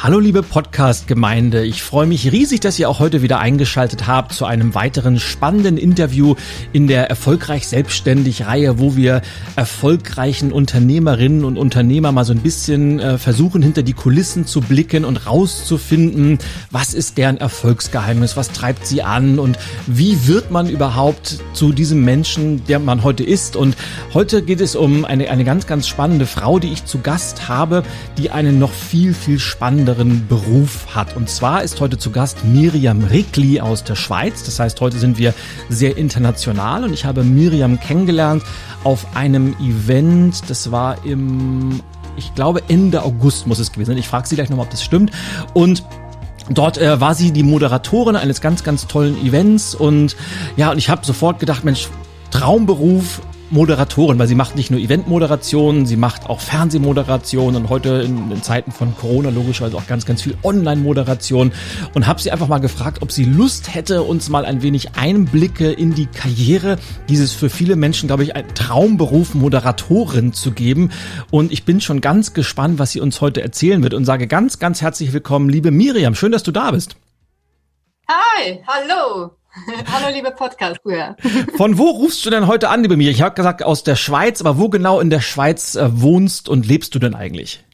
Hallo liebe Podcast-Gemeinde, ich freue mich riesig, dass ihr auch heute wieder eingeschaltet habt zu einem weiteren spannenden Interview in der Erfolgreich Selbstständig Reihe, wo wir erfolgreichen Unternehmerinnen und Unternehmer mal so ein bisschen äh, versuchen, hinter die Kulissen zu blicken und rauszufinden, was ist deren Erfolgsgeheimnis, was treibt sie an und wie wird man überhaupt zu diesem Menschen, der man heute ist. Und heute geht es um eine, eine ganz, ganz spannende Frau, die ich zu Gast habe, die einen noch viel, viel spannender anderen Beruf hat. Und zwar ist heute zu Gast Miriam Rickli aus der Schweiz. Das heißt, heute sind wir sehr international und ich habe Miriam kennengelernt auf einem Event. Das war im, ich glaube, Ende August muss es gewesen sein. Ich frage sie gleich nochmal, ob das stimmt. Und Dort äh, war sie die Moderatorin eines ganz, ganz tollen Events und ja, und ich habe sofort gedacht, Mensch, Traumberuf, Moderatorin, weil sie macht nicht nur Eventmoderationen, sie macht auch Fernsehmoderationen und heute in, in Zeiten von Corona logischerweise auch ganz, ganz viel Online-Moderation und habe sie einfach mal gefragt, ob sie Lust hätte, uns mal ein wenig Einblicke in die Karriere dieses für viele Menschen, glaube ich, ein Traumberuf Moderatorin zu geben. Und ich bin schon ganz gespannt, was sie uns heute erzählen wird und sage ganz, ganz herzlich willkommen, liebe Miriam. Schön, dass du da bist. Hi, hallo. Hallo, liebe podcast -Hörer. Von wo rufst du denn heute an, liebe Miriam? Ich habe gesagt aus der Schweiz, aber wo genau in der Schweiz äh, wohnst und lebst du denn eigentlich?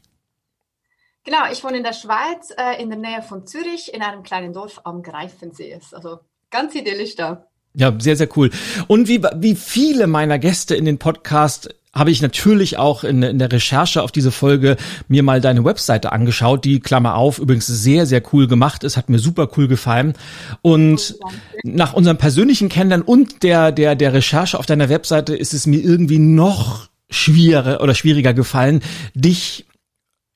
Genau, ich wohne in der Schweiz, äh, in der Nähe von Zürich, in einem kleinen Dorf am Greifensee. Also ganz idyllisch da. Ja, sehr, sehr cool. Und wie, wie viele meiner Gäste in den Podcast habe ich natürlich auch in, in, der Recherche auf diese Folge mir mal deine Webseite angeschaut, die Klammer auf übrigens sehr, sehr cool gemacht ist, hat mir super cool gefallen. Und oh, nach unserem persönlichen Kennenlernen und der, der, der Recherche auf deiner Webseite ist es mir irgendwie noch schwieriger oder schwieriger gefallen, dich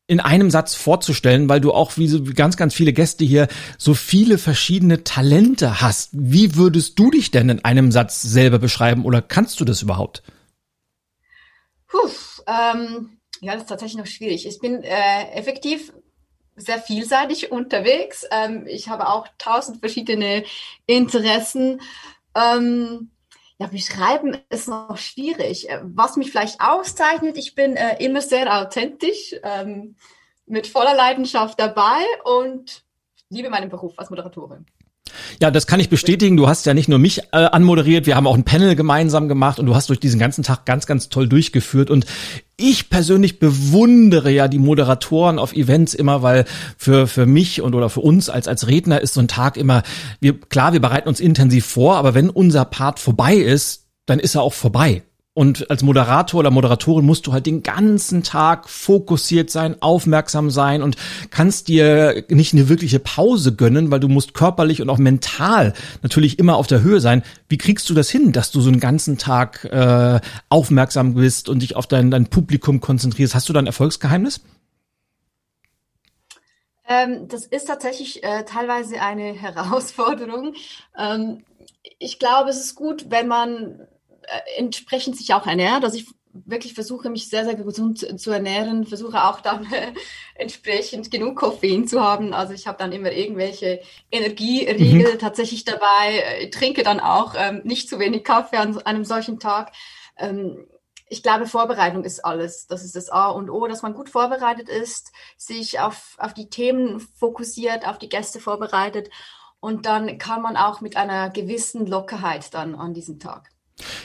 in einem Satz vorzustellen, weil du auch wie so ganz, ganz viele Gäste hier so viele verschiedene Talente hast. Wie würdest du dich denn in einem Satz selber beschreiben oder kannst du das überhaupt? Puh, ähm, ja, das ist tatsächlich noch schwierig. Ich bin äh, effektiv sehr vielseitig unterwegs. Ähm, ich habe auch tausend verschiedene Interessen. Ähm, ja, beschreiben ist noch schwierig. Was mich vielleicht auszeichnet, ich bin äh, immer sehr authentisch, ähm, mit voller Leidenschaft dabei und liebe meinen Beruf als Moderatorin. Ja, das kann ich bestätigen. Du hast ja nicht nur mich äh, anmoderiert, wir haben auch ein Panel gemeinsam gemacht und du hast durch diesen ganzen Tag ganz, ganz toll durchgeführt. Und ich persönlich bewundere ja die Moderatoren auf Events immer, weil für, für mich und oder für uns als, als Redner ist so ein Tag immer, wir, klar, wir bereiten uns intensiv vor, aber wenn unser Part vorbei ist, dann ist er auch vorbei. Und als Moderator oder Moderatorin musst du halt den ganzen Tag fokussiert sein, aufmerksam sein und kannst dir nicht eine wirkliche Pause gönnen, weil du musst körperlich und auch mental natürlich immer auf der Höhe sein. Wie kriegst du das hin, dass du so einen ganzen Tag äh, aufmerksam bist und dich auf dein, dein Publikum konzentrierst? Hast du da ein Erfolgsgeheimnis? Ähm, das ist tatsächlich äh, teilweise eine Herausforderung. Ähm, ich glaube, es ist gut, wenn man entsprechend sich auch ernährt. Also ich wirklich versuche, mich sehr, sehr gesund zu ernähren, versuche auch dann äh, entsprechend genug Koffein zu haben. Also ich habe dann immer irgendwelche Energieriegel mhm. tatsächlich dabei, ich äh, trinke dann auch ähm, nicht zu wenig Kaffee an einem solchen Tag. Ähm, ich glaube, Vorbereitung ist alles. Das ist das A und O, dass man gut vorbereitet ist, sich auf, auf die Themen fokussiert, auf die Gäste vorbereitet. Und dann kann man auch mit einer gewissen Lockerheit dann an diesem Tag.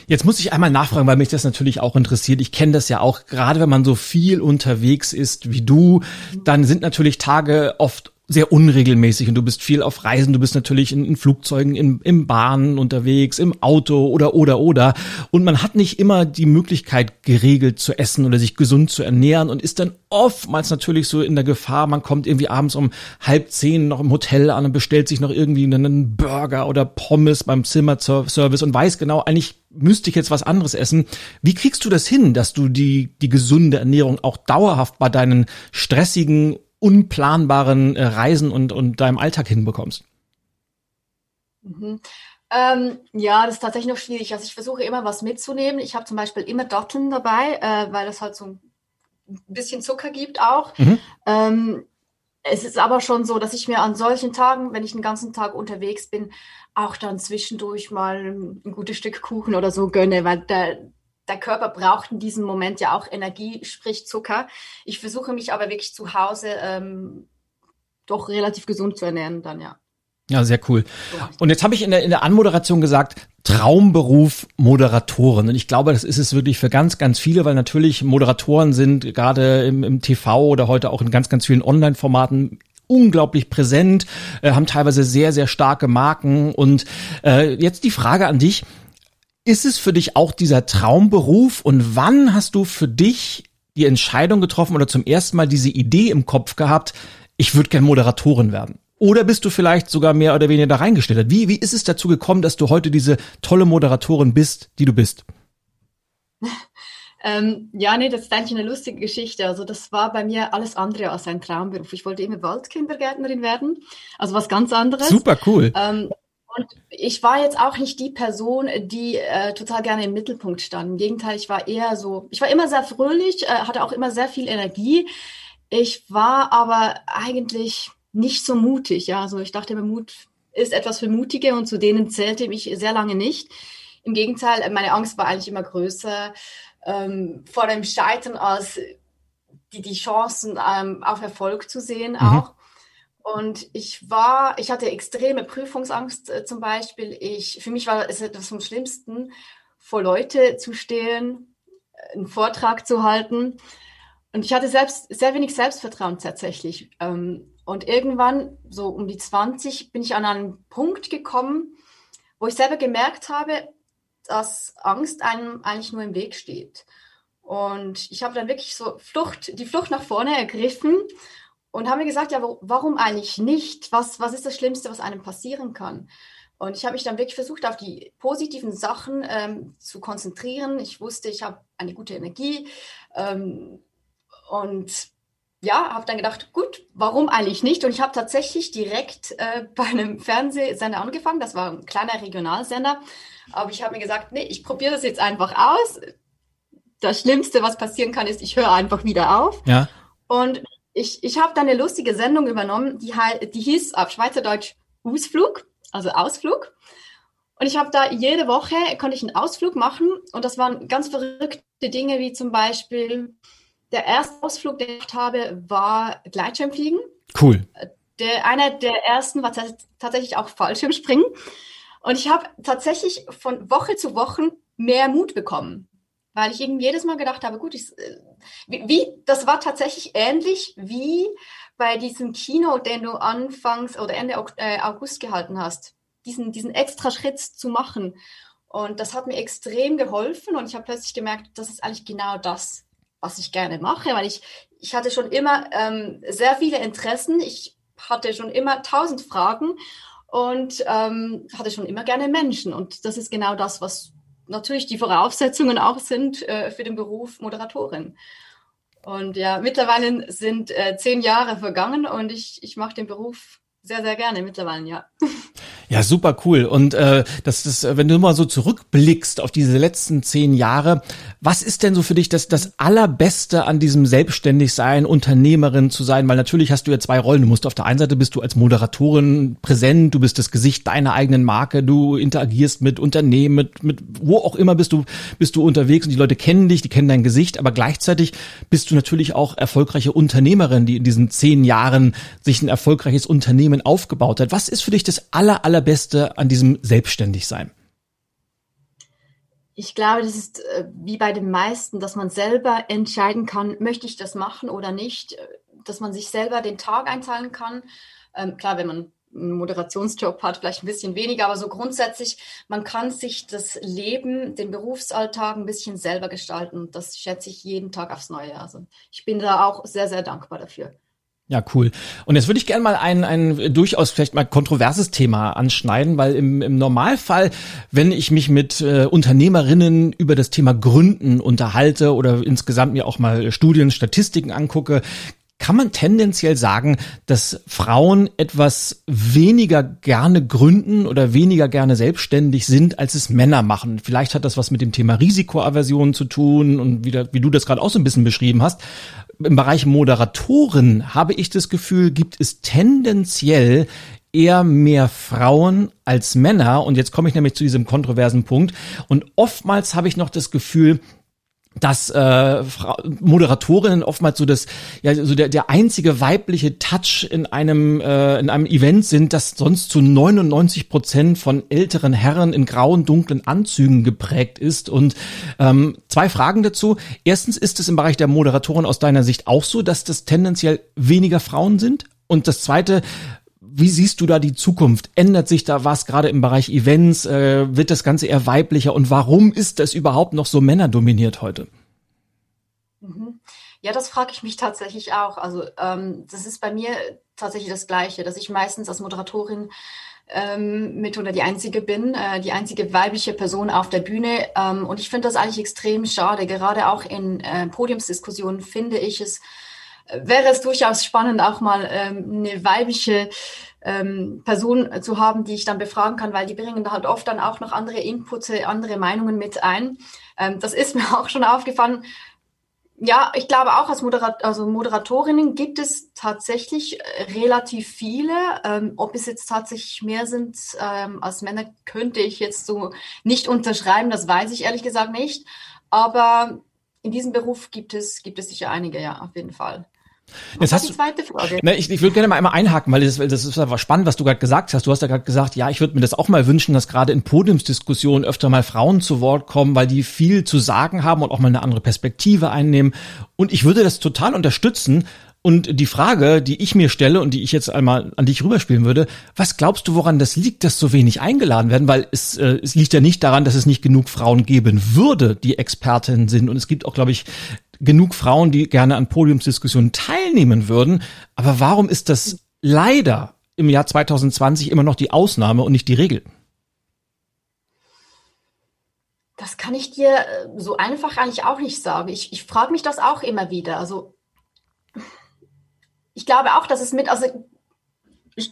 Jetzt muss ich einmal nachfragen, weil mich das natürlich auch interessiert. Ich kenne das ja auch, gerade wenn man so viel unterwegs ist wie du, dann sind natürlich Tage oft sehr unregelmäßig und du bist viel auf Reisen, du bist natürlich in, in Flugzeugen, in, im Bahnen unterwegs, im Auto oder oder oder und man hat nicht immer die Möglichkeit geregelt zu essen oder sich gesund zu ernähren und ist dann oftmals natürlich so in der Gefahr, man kommt irgendwie abends um halb zehn noch im Hotel an und bestellt sich noch irgendwie einen Burger oder Pommes beim Zimmerservice und weiß genau, eigentlich müsste ich jetzt was anderes essen. Wie kriegst du das hin, dass du die, die gesunde Ernährung auch dauerhaft bei deinen stressigen unplanbaren äh, Reisen und, und deinem Alltag hinbekommst? Mhm. Ähm, ja, das ist tatsächlich noch schwierig. Also ich versuche immer was mitzunehmen. Ich habe zum Beispiel immer Datteln dabei, äh, weil das halt so ein bisschen Zucker gibt auch. Mhm. Ähm, es ist aber schon so, dass ich mir an solchen Tagen, wenn ich den ganzen Tag unterwegs bin, auch dann zwischendurch mal ein, gutes Stück Kuchen oder so gönne, weil der, der Körper braucht in diesem Moment ja auch Energie, sprich Zucker. Ich versuche mich aber wirklich zu Hause ähm, doch relativ gesund zu ernähren dann, ja. Ja, sehr cool. Und jetzt habe ich in der, in der Anmoderation gesagt, Traumberuf Moderatorin. Und ich glaube, das ist es wirklich für ganz, ganz viele, weil natürlich Moderatoren sind gerade im, im TV oder heute auch in ganz, ganz vielen Online-Formaten unglaublich präsent, äh, haben teilweise sehr, sehr starke Marken. Und äh, jetzt die Frage an dich, ist es für dich auch dieser Traumberuf und wann hast du für dich die Entscheidung getroffen oder zum ersten Mal diese Idee im Kopf gehabt, ich würde gern Moderatorin werden? Oder bist du vielleicht sogar mehr oder weniger da reingestellt? Wie, wie ist es dazu gekommen, dass du heute diese tolle Moderatorin bist, die du bist? Ähm, ja, nee, das ist eigentlich eine lustige Geschichte. Also das war bei mir alles andere als ein Traumberuf. Ich wollte immer Waldkindergärtnerin werden, also was ganz anderes. Super cool. Ähm, und ich war jetzt auch nicht die Person, die äh, total gerne im Mittelpunkt stand. Im Gegenteil, ich war eher so, ich war immer sehr fröhlich, äh, hatte auch immer sehr viel Energie. Ich war aber eigentlich nicht so mutig. Ja, also ich dachte, Mut ist etwas für Mutige und zu denen zählte mich sehr lange nicht. Im Gegenteil, meine Angst war eigentlich immer größer ähm, vor dem Scheitern als die, die Chancen ähm, auf Erfolg zu sehen mhm. auch. Und ich war, ich hatte extreme Prüfungsangst äh, zum Beispiel. Ich, für mich war es etwas vom Schlimmsten, vor Leute zu stehen, einen Vortrag zu halten. Und ich hatte selbst sehr wenig Selbstvertrauen tatsächlich. Ähm, und irgendwann, so um die 20, bin ich an einen Punkt gekommen, wo ich selber gemerkt habe, dass Angst einem eigentlich nur im Weg steht. Und ich habe dann wirklich so Flucht, die Flucht nach vorne ergriffen und habe mir gesagt, ja, warum eigentlich nicht? Was, was ist das Schlimmste, was einem passieren kann? Und ich habe mich dann wirklich versucht, auf die positiven Sachen ähm, zu konzentrieren. Ich wusste, ich habe eine gute Energie ähm, und ja, habe dann gedacht, gut, warum eigentlich nicht? Und ich habe tatsächlich direkt äh, bei einem Fernsehsender angefangen. Das war ein kleiner Regionalsender. Aber ich habe mir gesagt, nee, ich probiere das jetzt einfach aus. Das Schlimmste, was passieren kann, ist, ich höre einfach wieder auf. Ja. Und ich, ich habe dann eine lustige Sendung übernommen, die, die hieß auf Schweizerdeutsch Ausflug, also Ausflug. Und ich habe da jede Woche, konnte ich einen Ausflug machen. Und das waren ganz verrückte Dinge, wie zum Beispiel der erste Ausflug, den ich habe, war Gleitschirmfliegen. Cool. Der, einer der ersten war tatsächlich auch Fallschirmspringen. Und ich habe tatsächlich von Woche zu Woche mehr Mut bekommen, weil ich irgendwie jedes Mal gedacht habe, gut, ich, äh, wie, das war tatsächlich ähnlich wie bei diesem Kino, den du anfangs oder Ende äh, August gehalten hast, diesen, diesen extra Schritt zu machen. Und das hat mir extrem geholfen und ich habe plötzlich gemerkt, das ist eigentlich genau das, was ich gerne mache, weil ich, ich hatte schon immer ähm, sehr viele Interessen. Ich hatte schon immer tausend Fragen und ähm, hatte schon immer gerne Menschen. Und das ist genau das, was natürlich die Voraussetzungen auch sind äh, für den Beruf Moderatorin. Und ja, mittlerweile sind äh, zehn Jahre vergangen und ich, ich mache den Beruf sehr, sehr gerne mittlerweile, ja. Ja, super cool. Und äh, das ist, wenn du mal so zurückblickst auf diese letzten zehn Jahre, was ist denn so für dich das, das Allerbeste an diesem Selbstständigsein, Unternehmerin zu sein? Weil natürlich hast du ja zwei Rollen. Du musst auf der einen Seite bist du als Moderatorin präsent, du bist das Gesicht deiner eigenen Marke, du interagierst mit Unternehmen, mit, mit wo auch immer bist du, bist du unterwegs und die Leute kennen dich, die kennen dein Gesicht, aber gleichzeitig bist du natürlich auch erfolgreiche Unternehmerin, die in diesen zehn Jahren sich ein erfolgreiches Unternehmen aufgebaut hat. Was ist für dich das aller, allerbeste an diesem Selbstständigsein? Ich glaube, das ist äh, wie bei den meisten, dass man selber entscheiden kann, möchte ich das machen oder nicht, äh, dass man sich selber den Tag einteilen kann. Ähm, klar, wenn man einen Moderationsjob hat, vielleicht ein bisschen weniger, aber so grundsätzlich, man kann sich das Leben, den Berufsalltag ein bisschen selber gestalten. Das schätze ich jeden Tag aufs Neue. Also ich bin da auch sehr, sehr dankbar dafür. Ja, cool. Und jetzt würde ich gerne mal ein, ein durchaus vielleicht mal kontroverses Thema anschneiden, weil im, im Normalfall, wenn ich mich mit äh, Unternehmerinnen über das Thema Gründen unterhalte oder insgesamt mir auch mal Studien, Statistiken angucke, kann man tendenziell sagen, dass Frauen etwas weniger gerne gründen oder weniger gerne selbstständig sind, als es Männer machen. Vielleicht hat das was mit dem Thema Risikoaversion zu tun und wie, wie du das gerade auch so ein bisschen beschrieben hast im Bereich Moderatoren habe ich das Gefühl, gibt es tendenziell eher mehr Frauen als Männer. Und jetzt komme ich nämlich zu diesem kontroversen Punkt. Und oftmals habe ich noch das Gefühl, dass äh, Moderatorinnen oftmals so das ja so der, der einzige weibliche Touch in einem äh, in einem Event sind, das sonst zu 99 Prozent von älteren Herren in grauen dunklen Anzügen geprägt ist und ähm, zwei Fragen dazu. Erstens ist es im Bereich der Moderatoren aus deiner Sicht auch so, dass das tendenziell weniger Frauen sind und das zweite wie siehst du da die Zukunft? Ändert sich da was gerade im Bereich Events? Äh, wird das Ganze eher weiblicher? Und warum ist das überhaupt noch so männerdominiert heute? Mhm. Ja, das frage ich mich tatsächlich auch. Also ähm, das ist bei mir tatsächlich das Gleiche, dass ich meistens als Moderatorin ähm, mit oder die einzige bin, äh, die einzige weibliche Person auf der Bühne. Ähm, und ich finde das eigentlich extrem schade. Gerade auch in äh, Podiumsdiskussionen finde ich es wäre es durchaus spannend, auch mal ähm, eine weibliche ähm, Person zu haben, die ich dann befragen kann, weil die bringen halt oft dann auch noch andere Inputs, andere Meinungen mit ein. Ähm, das ist mir auch schon aufgefallen. Ja, ich glaube auch als Moderat also Moderatorinnen gibt es tatsächlich äh, relativ viele. Ähm, ob es jetzt tatsächlich mehr sind ähm, als Männer, könnte ich jetzt so nicht unterschreiben. Das weiß ich ehrlich gesagt nicht. Aber in diesem Beruf gibt es, gibt es sicher einige, ja, auf jeden Fall. Jetzt hast die zweite Frage. Ne, ich, ich würde gerne mal einmal einhaken, weil das, das ist aber spannend, was du gerade gesagt hast. Du hast ja gerade gesagt, ja, ich würde mir das auch mal wünschen, dass gerade in Podiumsdiskussionen öfter mal Frauen zu Wort kommen, weil die viel zu sagen haben und auch mal eine andere Perspektive einnehmen. Und ich würde das total unterstützen. Und die Frage, die ich mir stelle und die ich jetzt einmal an dich rüberspielen würde, was glaubst du, woran das liegt, dass so wenig eingeladen werden? Weil es, äh, es liegt ja nicht daran, dass es nicht genug Frauen geben würde, die Expertinnen sind. Und es gibt auch, glaube ich, genug Frauen, die gerne an Podiumsdiskussionen teilnehmen würden. Aber warum ist das leider im Jahr 2020 immer noch die Ausnahme und nicht die Regel? Das kann ich dir äh, so einfach eigentlich auch nicht sagen. Ich, ich frage mich das auch immer wieder. Also ich glaube auch, dass es mit, also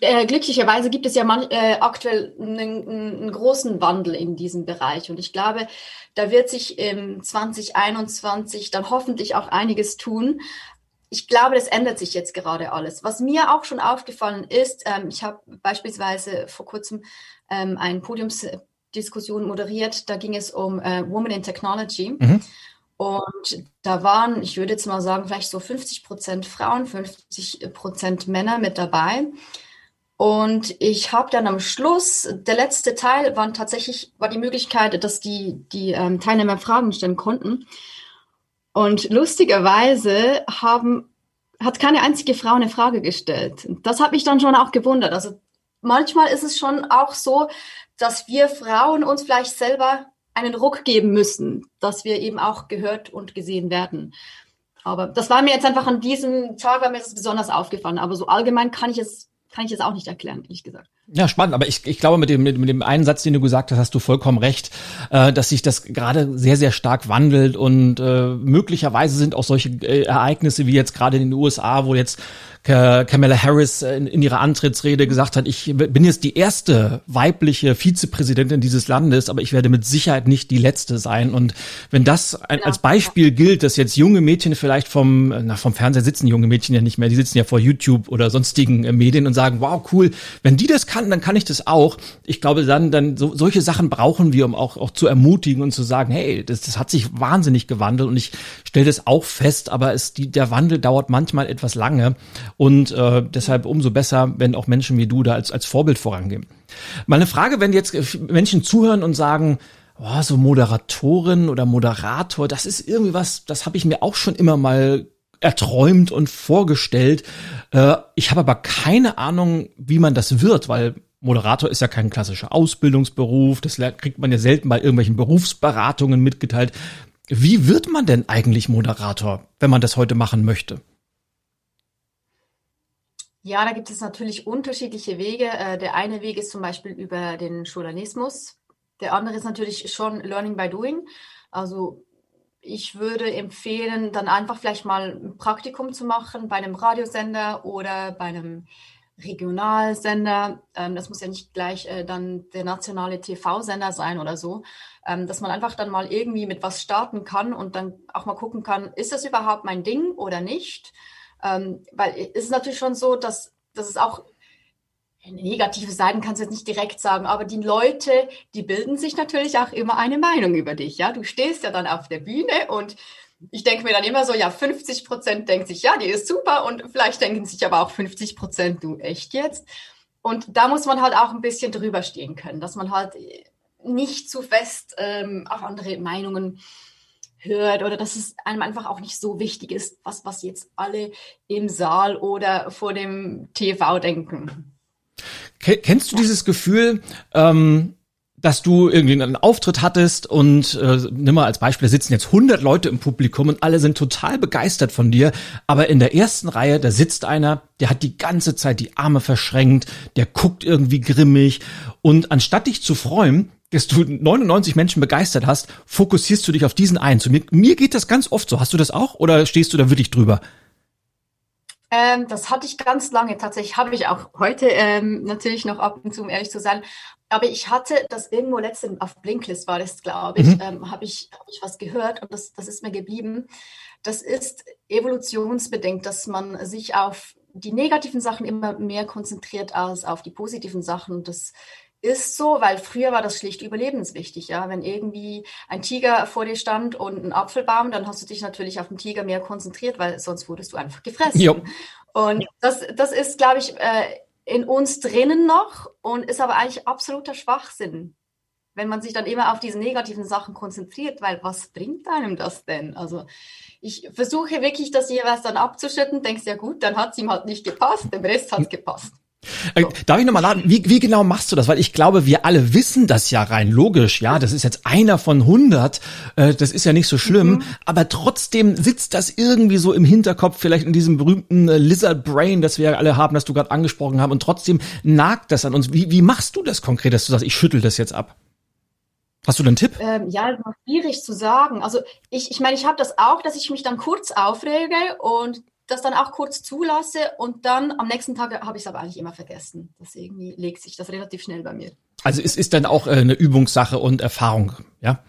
äh, glücklicherweise gibt es ja man, äh, aktuell einen, einen, großen Wandel in diesem Bereich. Und ich glaube, da wird sich im 2021 dann hoffentlich auch einiges tun. Ich glaube, das ändert sich jetzt gerade alles. Was mir auch schon aufgefallen ist, ähm, ich habe beispielsweise vor kurzem ähm, eine Podiumsdiskussion moderiert. Da ging es um äh, Women in Technology. Mhm. Und da waren, ich würde jetzt mal sagen, vielleicht so 50 Prozent Frauen, 50 Prozent Männer mit dabei. Und ich habe dann am Schluss, der letzte Teil war tatsächlich, war die Möglichkeit, dass die, die ähm, Teilnehmer Fragen stellen konnten. Und lustigerweise haben, hat keine einzige Frau eine Frage gestellt. Das hat mich dann schon auch gewundert. Also manchmal ist es schon auch so, dass wir Frauen uns vielleicht selber einen Ruck geben müssen, dass wir eben auch gehört und gesehen werden. Aber das war mir jetzt einfach an diesem Tag, war mir das besonders aufgefallen. Aber so allgemein kann ich es kann ich jetzt auch nicht erklären, ehrlich gesagt. Ja, spannend, aber ich, ich glaube, mit dem, mit, mit dem einen Satz, den du gesagt hast, hast du vollkommen recht, äh, dass sich das gerade sehr, sehr stark wandelt und äh, möglicherweise sind auch solche äh, Ereignisse wie jetzt gerade in den USA, wo jetzt Kamala Harris in, in ihrer Antrittsrede gesagt hat, ich bin jetzt die erste weibliche Vizepräsidentin dieses Landes, aber ich werde mit Sicherheit nicht die letzte sein. Und wenn das ein, als Beispiel gilt, dass jetzt junge Mädchen vielleicht vom, na, vom Fernseher sitzen junge Mädchen ja nicht mehr, die sitzen ja vor YouTube oder sonstigen äh, Medien und sagen, wow, cool, wenn die das kann, dann kann ich das auch. Ich glaube, dann, dann so, solche Sachen brauchen wir, um auch, auch zu ermutigen und zu sagen, hey, das, das hat sich wahnsinnig gewandelt und ich stelle das auch fest, aber es, die, der Wandel dauert manchmal etwas lange. Und äh, deshalb umso besser, wenn auch Menschen wie du da als, als Vorbild vorangehen. Mal eine Frage, wenn jetzt Menschen zuhören und sagen, oh, so Moderatorin oder Moderator, das ist irgendwie was, das habe ich mir auch schon immer mal erträumt und vorgestellt. Äh, ich habe aber keine Ahnung, wie man das wird, weil Moderator ist ja kein klassischer Ausbildungsberuf, das kriegt man ja selten bei irgendwelchen Berufsberatungen mitgeteilt. Wie wird man denn eigentlich Moderator, wenn man das heute machen möchte? Ja, da gibt es natürlich unterschiedliche Wege. Äh, der eine Weg ist zum Beispiel über den Journalismus. Der andere ist natürlich schon Learning by Doing. Also ich würde empfehlen, dann einfach vielleicht mal ein Praktikum zu machen bei einem Radiosender oder bei einem Regionalsender. Ähm, das muss ja nicht gleich äh, dann der nationale TV-Sender sein oder so. Ähm, dass man einfach dann mal irgendwie mit was starten kann und dann auch mal gucken kann, ist das überhaupt mein Ding oder nicht? Ähm, weil es ist natürlich schon so, dass, dass es auch negative Seiten kannst du jetzt nicht direkt sagen, aber die Leute, die bilden sich natürlich auch immer eine Meinung über dich. Ja, du stehst ja dann auf der Bühne und ich denke mir dann immer so, ja, 50 Prozent denkt sich, ja, die ist super und vielleicht denken sich aber auch 50 Prozent, du echt jetzt. Und da muss man halt auch ein bisschen drüber stehen können, dass man halt nicht zu fest ähm, auf andere Meinungen hört oder dass es einem einfach auch nicht so wichtig ist, was, was jetzt alle im Saal oder vor dem TV denken. Kennst du dieses Gefühl, ähm, dass du irgendwie einen Auftritt hattest und äh, nimm mal als Beispiel, da sitzen jetzt 100 Leute im Publikum und alle sind total begeistert von dir, aber in der ersten Reihe, da sitzt einer, der hat die ganze Zeit die Arme verschränkt, der guckt irgendwie grimmig und anstatt dich zu freuen, dass du 99 Menschen begeistert hast, fokussierst du dich auf diesen einen. Zu mir, mir geht das ganz oft so. Hast du das auch oder stehst du da wirklich drüber? Ähm, das hatte ich ganz lange. Tatsächlich habe ich auch heute ähm, natürlich noch ab und zu, um ehrlich zu sein. Aber ich hatte das irgendwo letztens auf Blinklist war das, glaube ich, mhm. ähm, habe ich, hab ich was gehört und das, das ist mir geblieben. Das ist evolutionsbedingt, dass man sich auf die negativen Sachen immer mehr konzentriert als auf die positiven Sachen. Das ist so, weil früher war das schlicht überlebenswichtig. Ja, wenn irgendwie ein Tiger vor dir stand und ein Apfelbaum, dann hast du dich natürlich auf den Tiger mehr konzentriert, weil sonst wurdest du einfach gefressen. Jo. Und das, das ist, glaube ich, äh, in uns drinnen noch und ist aber eigentlich absoluter Schwachsinn, wenn man sich dann immer auf diese negativen Sachen konzentriert, weil was bringt einem das denn? Also ich versuche wirklich, das jeweils dann abzuschütten, denkst ja gut, dann hat es ihm halt nicht gepasst, dem Rest hat es gepasst. Äh, darf ich nochmal laden, wie, wie genau machst du das? Weil ich glaube, wir alle wissen das ja rein logisch, ja. Das ist jetzt einer von 100, äh, das ist ja nicht so schlimm. Mhm. Aber trotzdem sitzt das irgendwie so im Hinterkopf, vielleicht in diesem berühmten äh, Lizard Brain, das wir ja alle haben, das du gerade angesprochen haben. Und trotzdem nagt das an uns. Wie, wie machst du das konkret, dass du sagst, ich schüttel das jetzt ab? Hast du einen Tipp? Ähm, ja, schwierig zu sagen. Also ich, ich meine, ich habe das auch, dass ich mich dann kurz aufrege und das dann auch kurz zulasse und dann am nächsten Tag habe ich es aber eigentlich immer vergessen. Das irgendwie legt sich das relativ schnell bei mir. Also es ist dann auch äh, eine Übungssache und Erfahrung, ja?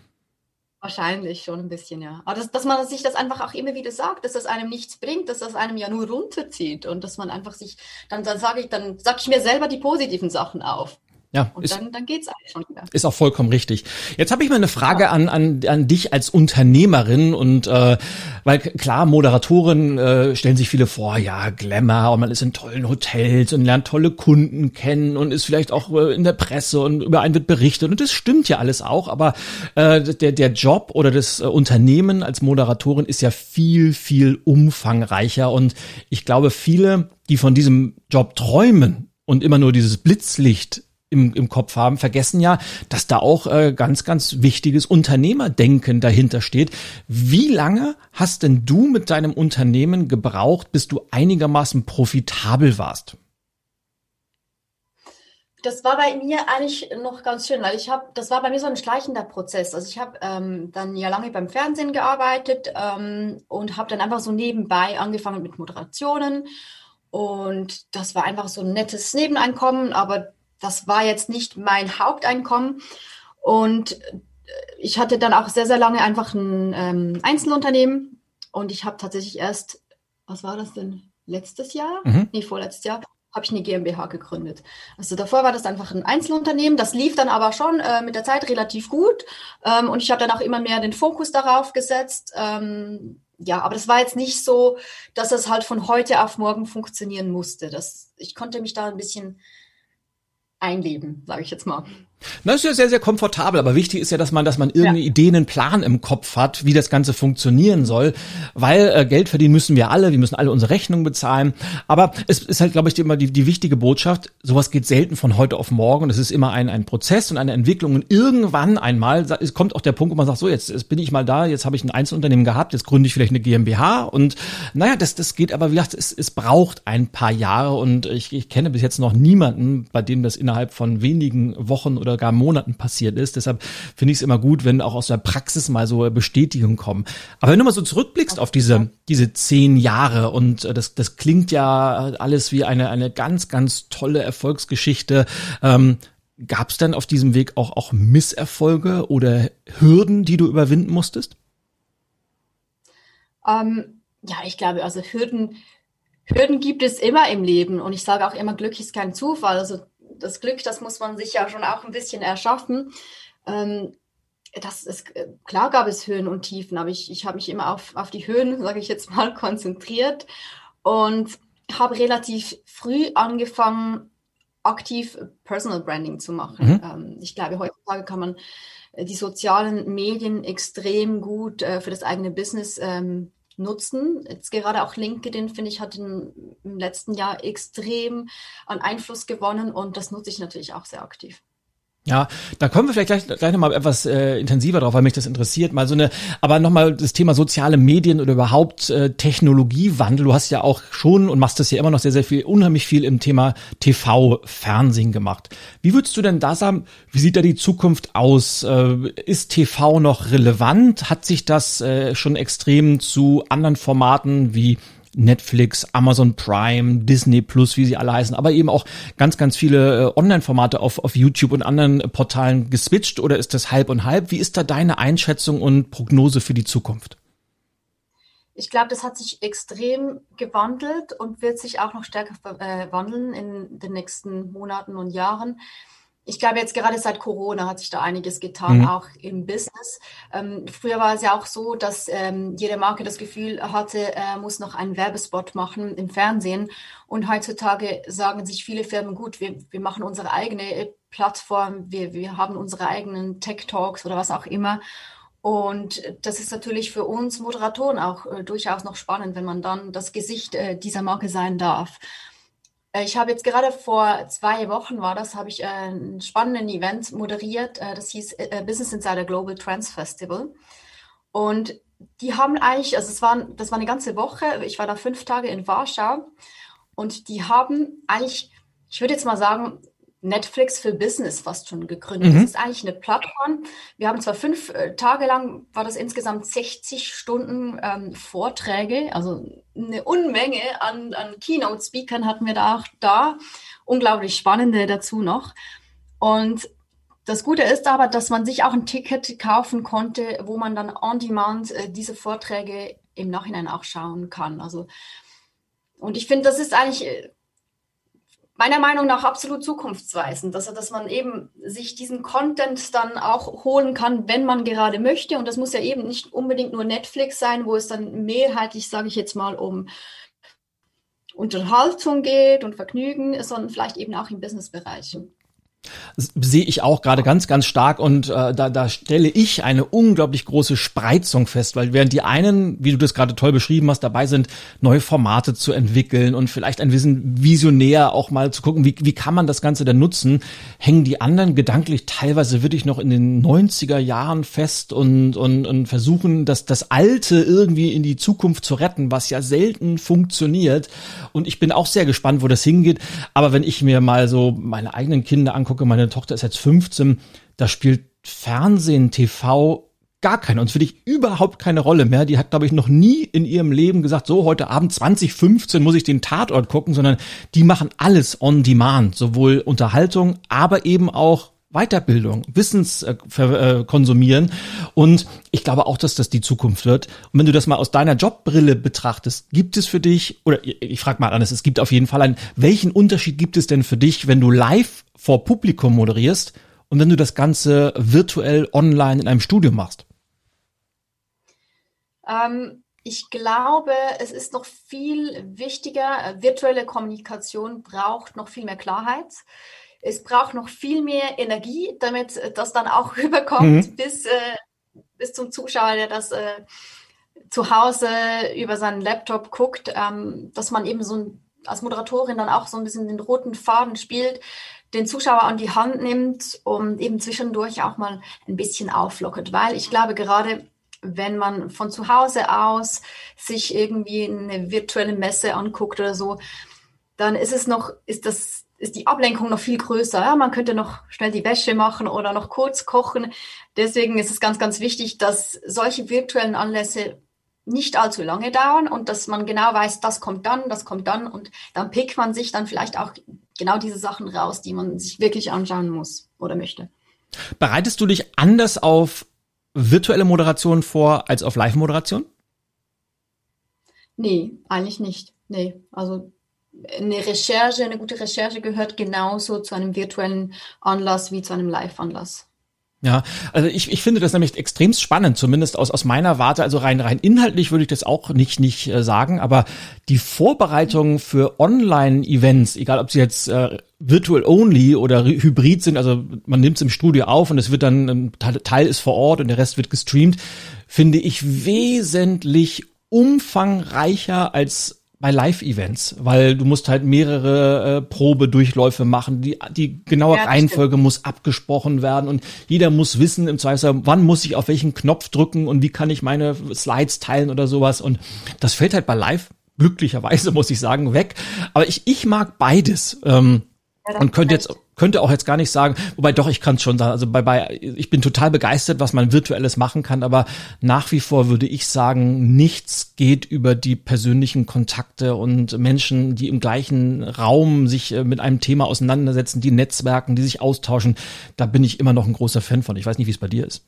Wahrscheinlich schon ein bisschen, ja. Aber das, dass man sich das einfach auch immer wieder sagt, dass das einem nichts bringt, dass das einem ja nur runterzieht und dass man einfach sich, dann, dann sage ich, dann sage ich mir selber die positiven Sachen auf. Ja, und ist, dann, dann geht's eigentlich schon wieder. Ist auch vollkommen richtig. Jetzt habe ich mal eine Frage an, an, an dich als Unternehmerin und äh, weil klar, Moderatoren äh, stellen sich viele vor, ja, Glamour und man ist in tollen Hotels und lernt tolle Kunden kennen und ist vielleicht auch äh, in der Presse und über einen wird berichtet und das stimmt ja alles auch, aber äh, der, der Job oder das äh, Unternehmen als Moderatorin ist ja viel, viel umfangreicher und ich glaube, viele, die von diesem Job träumen und immer nur dieses Blitzlicht im, im Kopf haben, vergessen ja, dass da auch äh, ganz, ganz wichtiges Unternehmerdenken dahinter steht. Wie lange hast denn du mit deinem Unternehmen gebraucht, bis du einigermaßen profitabel warst? Das war bei mir eigentlich noch ganz schön, weil ich habe, das war bei mir so ein schleichender Prozess. Also ich habe ähm, dann ja lange beim Fernsehen gearbeitet ähm, und habe dann einfach so nebenbei angefangen mit Moderationen und das war einfach so ein nettes Nebeneinkommen, aber das war jetzt nicht mein Haupteinkommen. Und ich hatte dann auch sehr, sehr lange einfach ein ähm, Einzelunternehmen. Und ich habe tatsächlich erst, was war das denn, letztes Jahr? Mhm. Nee, vorletztes Jahr habe ich eine GmbH gegründet. Also davor war das einfach ein Einzelunternehmen. Das lief dann aber schon äh, mit der Zeit relativ gut. Ähm, und ich habe dann auch immer mehr den Fokus darauf gesetzt. Ähm, ja, aber das war jetzt nicht so, dass das halt von heute auf morgen funktionieren musste. Das, ich konnte mich da ein bisschen einleben, sage ich jetzt mal. Das ist ja sehr, sehr komfortabel, aber wichtig ist ja, dass man, dass man irgendeine ja. Idee, einen Plan im Kopf hat, wie das Ganze funktionieren soll, weil äh, Geld verdienen müssen wir alle, wir müssen alle unsere Rechnungen bezahlen, aber es ist halt, glaube ich, immer die, die wichtige Botschaft, sowas geht selten von heute auf morgen und es ist immer ein, ein Prozess und eine Entwicklung und irgendwann einmal es kommt auch der Punkt, wo man sagt, so, jetzt, jetzt bin ich mal da, jetzt habe ich ein Einzelunternehmen gehabt, jetzt gründe ich vielleicht eine GmbH und naja, das, das geht aber, wie gesagt, es, es braucht ein paar Jahre und ich, ich kenne bis jetzt noch niemanden, bei dem das innerhalb von wenigen Wochen oder oder gar Monaten passiert ist. Deshalb finde ich es immer gut, wenn auch aus der Praxis mal so Bestätigungen kommen. Aber wenn du mal so zurückblickst auf diese, diese zehn Jahre und äh, das, das klingt ja alles wie eine, eine ganz, ganz tolle Erfolgsgeschichte. Ähm, Gab es dann auf diesem Weg auch, auch Misserfolge oder Hürden, die du überwinden musstest? Ähm, ja, ich glaube, also Hürden Hürden gibt es immer im Leben und ich sage auch immer, Glück ist kein Zufall. Also das Glück, das muss man sich ja schon auch ein bisschen erschaffen. Ähm, das ist, klar gab es Höhen und Tiefen, aber ich, ich habe mich immer auf, auf die Höhen, sage ich jetzt mal, konzentriert und habe relativ früh angefangen, aktiv Personal Branding zu machen. Mhm. Ähm, ich glaube, heutzutage kann man äh, die sozialen Medien extrem gut äh, für das eigene Business ähm, nutzen. Jetzt gerade auch LinkedIn, finde ich, hat in, im letzten Jahr extrem an Einfluss gewonnen und das nutze ich natürlich auch sehr aktiv. Ja, da kommen wir vielleicht gleich, gleich nochmal etwas äh, intensiver drauf, weil mich das interessiert. Mal so eine, aber nochmal das Thema soziale Medien oder überhaupt äh, Technologiewandel. Du hast ja auch schon und machst das ja immer noch sehr, sehr viel, unheimlich viel im Thema TV, Fernsehen gemacht. Wie würdest du denn da sagen, wie sieht da die Zukunft aus? Äh, ist TV noch relevant? Hat sich das äh, schon extrem zu anderen Formaten wie Netflix, Amazon Prime, Disney Plus, wie sie alle heißen, aber eben auch ganz, ganz viele äh, Online-Formate auf, auf YouTube und anderen Portalen geswitcht oder ist das halb und halb? Wie ist da deine Einschätzung und Prognose für die Zukunft? Ich glaube, das hat sich extrem gewandelt und wird sich auch noch stärker äh, wandeln in den nächsten Monaten und Jahren ich glaube, jetzt gerade seit Corona hat sich da einiges getan, mhm. auch im Business. Ähm, früher war es ja auch so, dass ähm, jede Marke das Gefühl hatte, er muss noch einen Werbespot machen im Fernsehen. Und heutzutage sagen sich viele Firmen, gut, wir, wir machen unsere eigene Plattform, wir, wir haben unsere eigenen Tech Talks oder was auch immer. Und das ist natürlich für uns Moderatoren auch äh, durchaus noch spannend, wenn man dann das Gesicht äh, dieser Marke sein darf. Äh, ich habe jetzt gerade vor zwei Wochen war das, habe ich äh, ein spannenden Event moderiert. Äh, das hieß Business Insider Global Trends Festival. Und die haben eigentlich, also es war, das war eine ganze Woche. Ich war da fünf Tage in Warschau und die haben eigentlich, ich würde jetzt mal sagen, Netflix für Business fast schon gegründet. Mhm. Das ist eigentlich eine Plattform. Wir haben zwar fünf äh, Tage lang, war das insgesamt 60 Stunden ähm, Vorträge, also eine Unmenge an, an Keynote-Speakern hatten wir da auch da. Unglaublich spannende dazu noch. Und das Gute ist aber, dass man sich auch ein Ticket kaufen konnte, wo man dann on demand äh, diese Vorträge im Nachhinein auch schauen kann. Also, und ich finde, das ist eigentlich äh, meiner Meinung nach absolut zukunftsweisend, dass, dass man eben sich diesen Content dann auch holen kann, wenn man gerade möchte. Und das muss ja eben nicht unbedingt nur Netflix sein, wo es dann mehrheitlich, sage ich jetzt mal, um Unterhaltung geht und Vergnügen, sondern vielleicht eben auch im Businessbereich. Sehe ich auch gerade ganz, ganz stark und äh, da, da stelle ich eine unglaublich große Spreizung fest, weil während die einen, wie du das gerade toll beschrieben hast, dabei sind, neue Formate zu entwickeln und vielleicht ein bisschen visionär auch mal zu gucken, wie, wie kann man das Ganze denn nutzen, hängen die anderen gedanklich teilweise wirklich noch in den 90er Jahren fest und, und, und versuchen, das, das Alte irgendwie in die Zukunft zu retten, was ja selten funktioniert. Und ich bin auch sehr gespannt, wo das hingeht. Aber wenn ich mir mal so meine eigenen Kinder angucke, angucke, meine Tochter ist jetzt 15, da spielt Fernsehen, TV gar keine, uns für dich überhaupt keine Rolle mehr. Die hat, glaube ich, noch nie in ihrem Leben gesagt, so heute Abend 2015 muss ich den Tatort gucken, sondern die machen alles on demand, sowohl Unterhaltung, aber eben auch Weiterbildung, Wissens äh, äh, konsumieren. Und ich glaube auch, dass das die Zukunft wird. Und wenn du das mal aus deiner Jobbrille betrachtest, gibt es für dich, oder ich, ich frage mal anders, es gibt auf jeden Fall einen, welchen Unterschied gibt es denn für dich, wenn du live vor Publikum moderierst und wenn du das Ganze virtuell online in einem Studio machst? Ähm, ich glaube, es ist noch viel wichtiger. Virtuelle Kommunikation braucht noch viel mehr Klarheit. Es braucht noch viel mehr Energie, damit das dann auch rüberkommt mhm. bis, äh, bis zum Zuschauer, der das äh, zu Hause über seinen Laptop guckt, ähm, dass man eben so ein, als Moderatorin dann auch so ein bisschen den roten Faden spielt, den Zuschauer an die Hand nimmt und eben zwischendurch auch mal ein bisschen auflockert. Weil ich glaube, gerade wenn man von zu Hause aus sich irgendwie eine virtuelle Messe anguckt oder so, dann ist es noch, ist das, ist die Ablenkung noch viel größer. Ja, man könnte noch schnell die Wäsche machen oder noch kurz kochen. Deswegen ist es ganz, ganz wichtig, dass solche virtuellen Anlässe nicht allzu lange dauern und dass man genau weiß, das kommt dann, das kommt dann und dann pickt man sich dann vielleicht auch genau diese Sachen raus, die man sich wirklich anschauen muss oder möchte. Bereitest du dich anders auf virtuelle Moderation vor als auf Live-Moderation? Nee, eigentlich nicht. nee, also eine Recherche, eine gute Recherche gehört genauso zu einem virtuellen Anlass wie zu einem Live-Anlass. Ja, also ich, ich finde das nämlich extrem spannend, zumindest aus, aus meiner Warte. Also rein, rein inhaltlich würde ich das auch nicht, nicht äh, sagen, aber die Vorbereitung für Online-Events, egal ob sie jetzt äh, virtual only oder hybrid sind, also man nimmt es im Studio auf und es wird dann, ein Teil ist vor Ort und der Rest wird gestreamt, finde ich wesentlich umfangreicher als bei Live-Events, weil du musst halt mehrere äh, Probedurchläufe machen. Die, die genaue ja, Reihenfolge stimmt. muss abgesprochen werden und jeder muss wissen im Zweifel, wann muss ich auf welchen Knopf drücken und wie kann ich meine Slides teilen oder sowas. Und das fällt halt bei Live glücklicherweise, muss ich sagen, weg. Aber ich, ich mag beides. Ähm, ja, und könnte jetzt könnte auch jetzt gar nicht sagen, wobei doch, ich kann es schon sagen. Also bei, bei, ich bin total begeistert, was man virtuelles machen kann, aber nach wie vor würde ich sagen, nichts geht über die persönlichen Kontakte und Menschen, die im gleichen Raum sich äh, mit einem Thema auseinandersetzen, die Netzwerken, die sich austauschen. Da bin ich immer noch ein großer Fan von. Ich weiß nicht, wie es bei dir ist.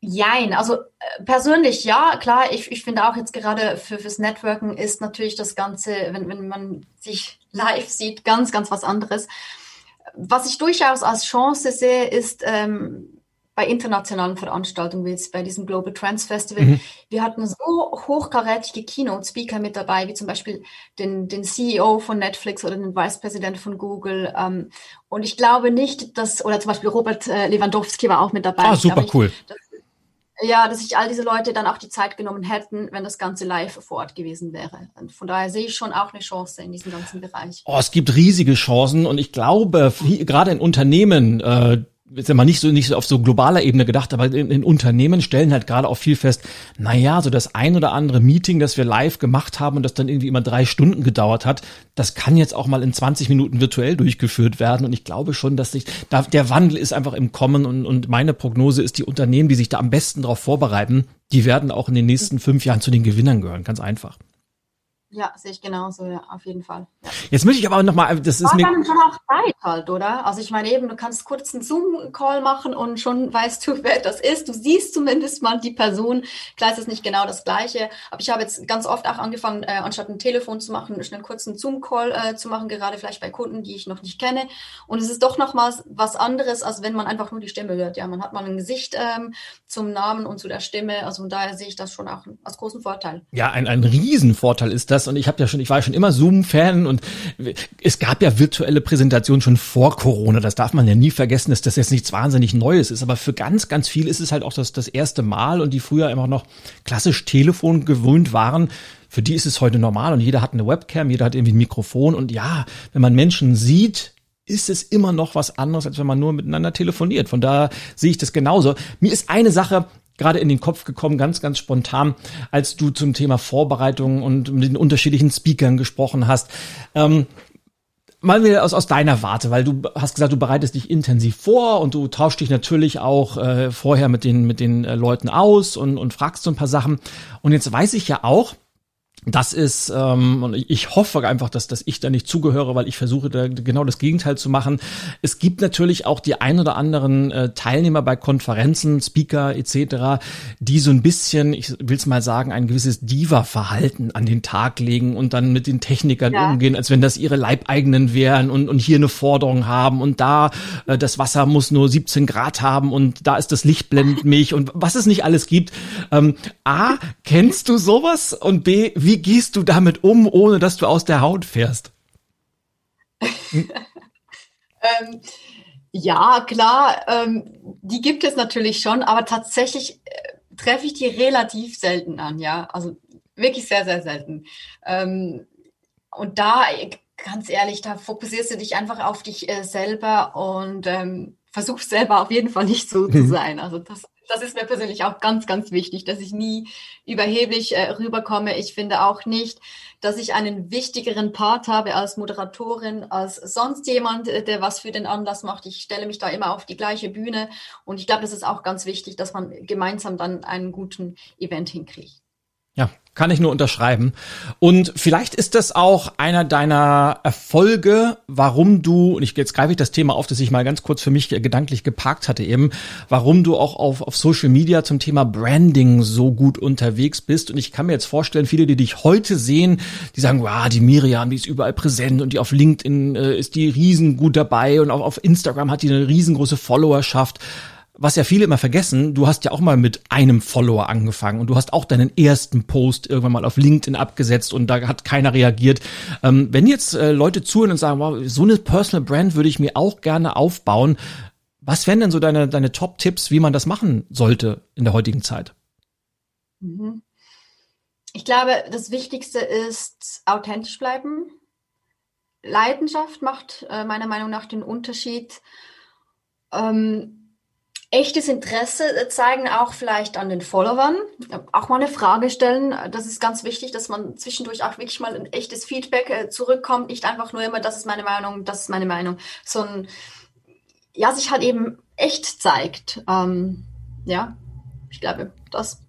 Jein, also äh, persönlich ja, klar, ich, ich finde auch jetzt gerade für, fürs Networken ist natürlich das Ganze, wenn, wenn man sich live sieht, ganz, ganz was anderes. Was ich durchaus als Chance sehe, ist ähm, bei internationalen Veranstaltungen, wie jetzt bei diesem Global Trans Festival, mhm. wir hatten so hochkarätige Keynote-Speaker mit dabei, wie zum Beispiel den, den CEO von Netflix oder den Vice President von Google. Ähm, und ich glaube nicht, dass, oder zum Beispiel Robert äh, Lewandowski war auch mit dabei. Ah, super cool. dass, ja, dass sich all diese Leute dann auch die Zeit genommen hätten, wenn das Ganze live vor Ort gewesen wäre. Und von daher sehe ich schon auch eine Chance in diesem ganzen Bereich. Oh, es gibt riesige Chancen und ich glaube, gerade in Unternehmen, äh, jetzt mal nicht so nicht so auf so globaler Ebene gedacht, aber in, in, Unternehmen stellen halt gerade auch viel fest, na ja, so das ein oder andere Meeting, das wir live gemacht haben und das dann irgendwie immer drei Stunden gedauert hat, das kann jetzt auch mal in 20 Minuten virtuell durchgeführt werden und ich glaube schon, dass sich da der Wandel ist einfach im Kommen und, und meine Prognose ist, die Unternehmen, die sich da am besten darauf vorbereiten, die werden auch in den nächsten fünf Jahren zu den Gewinnern gehören, ganz einfach. Ja, sehe ich genauso, ja, auf jeden Fall. Ja. Jetzt möchte ich aber noch mal, das ist mir dann schon auch Zeit halt, oder? Also ich meine eben, du kannst kurz einen Zoom-Call machen und schon weißt du, wer das ist. Du siehst zumindest mal die Person. Klar ist es nicht genau das Gleiche, aber ich habe jetzt ganz oft auch angefangen, äh, anstatt ein Telefon zu machen, schnell kurz einen Zoom-Call äh, zu machen, gerade vielleicht bei Kunden, die ich noch nicht kenne. Und es ist doch noch mal was anderes, als wenn man einfach nur die Stimme hört. Ja, man hat mal ein Gesicht ähm, zum Namen und zu der Stimme. Also von daher sehe ich das schon auch als großen Vorteil. Ja, ein, ein Riesenvorteil ist das das und ich habe ja schon, ich war ja schon immer Zoom-Fan und es gab ja virtuelle Präsentationen schon vor Corona. Das darf man ja nie vergessen, dass das jetzt nichts wahnsinnig Neues ist. Aber für ganz, ganz viel ist es halt auch das, das erste Mal und die früher immer noch klassisch Telefon gewöhnt waren. Für die ist es heute normal und jeder hat eine Webcam, jeder hat irgendwie ein Mikrofon und ja, wenn man Menschen sieht, ist es immer noch was anderes, als wenn man nur miteinander telefoniert. Von daher sehe ich das genauso. Mir ist eine Sache gerade in den Kopf gekommen, ganz, ganz spontan, als du zum Thema Vorbereitung und mit den unterschiedlichen Speakern gesprochen hast. Ähm, mal wieder aus, aus deiner Warte, weil du hast gesagt, du bereitest dich intensiv vor und du tauschst dich natürlich auch äh, vorher mit den, mit den äh, Leuten aus und, und fragst so ein paar Sachen. Und jetzt weiß ich ja auch, das ist, ähm, und ich hoffe einfach, dass, dass ich da nicht zugehöre, weil ich versuche da genau das Gegenteil zu machen. Es gibt natürlich auch die ein oder anderen äh, Teilnehmer bei Konferenzen, Speaker etc., die so ein bisschen, ich will es mal sagen, ein gewisses Diva-Verhalten an den Tag legen und dann mit den Technikern ja. umgehen, als wenn das ihre Leibeigenen wären und, und hier eine Forderung haben und da äh, das Wasser muss nur 17 Grad haben und da ist das Licht blendet mich und was es nicht alles gibt. Ähm, A, kennst du sowas? Und B, wie wie gehst du damit um, ohne dass du aus der Haut fährst? ähm, ja, klar, ähm, die gibt es natürlich schon, aber tatsächlich äh, treffe ich die relativ selten an, ja. Also wirklich sehr, sehr selten. Ähm, und da, ganz ehrlich, da fokussierst du dich einfach auf dich äh, selber und ähm, versuchst selber auf jeden Fall nicht so zu mhm. sein. Also das das ist mir persönlich auch ganz, ganz wichtig, dass ich nie überheblich äh, rüberkomme. Ich finde auch nicht, dass ich einen wichtigeren Part habe als Moderatorin, als sonst jemand, äh, der was für den Anlass macht. Ich stelle mich da immer auf die gleiche Bühne und ich glaube, das ist auch ganz wichtig, dass man gemeinsam dann einen guten Event hinkriegt. Ja, kann ich nur unterschreiben. Und vielleicht ist das auch einer deiner Erfolge, warum du, und ich jetzt greife ich das Thema auf, das ich mal ganz kurz für mich gedanklich geparkt hatte eben, warum du auch auf, auf Social Media zum Thema Branding so gut unterwegs bist. Und ich kann mir jetzt vorstellen, viele, die dich heute sehen, die sagen, wow, die Miriam, die ist überall präsent und die auf LinkedIn äh, ist die riesengut dabei und auch auf Instagram hat die eine riesengroße Followerschaft was ja viele immer vergessen, du hast ja auch mal mit einem Follower angefangen und du hast auch deinen ersten Post irgendwann mal auf LinkedIn abgesetzt und da hat keiner reagiert. Ähm, wenn jetzt äh, Leute zuhören und sagen, wow, so eine Personal Brand würde ich mir auch gerne aufbauen, was wären denn so deine, deine Top-Tipps, wie man das machen sollte in der heutigen Zeit? Mhm. Ich glaube, das Wichtigste ist authentisch bleiben. Leidenschaft macht äh, meiner Meinung nach den Unterschied. Ähm, echtes Interesse zeigen, auch vielleicht an den Followern. Auch mal eine Frage stellen. Das ist ganz wichtig, dass man zwischendurch auch wirklich mal ein echtes Feedback äh, zurückkommt. Nicht einfach nur immer, das ist meine Meinung, das ist meine Meinung, sondern ja, sich halt eben echt zeigt. Ähm, ja, ich glaube, das.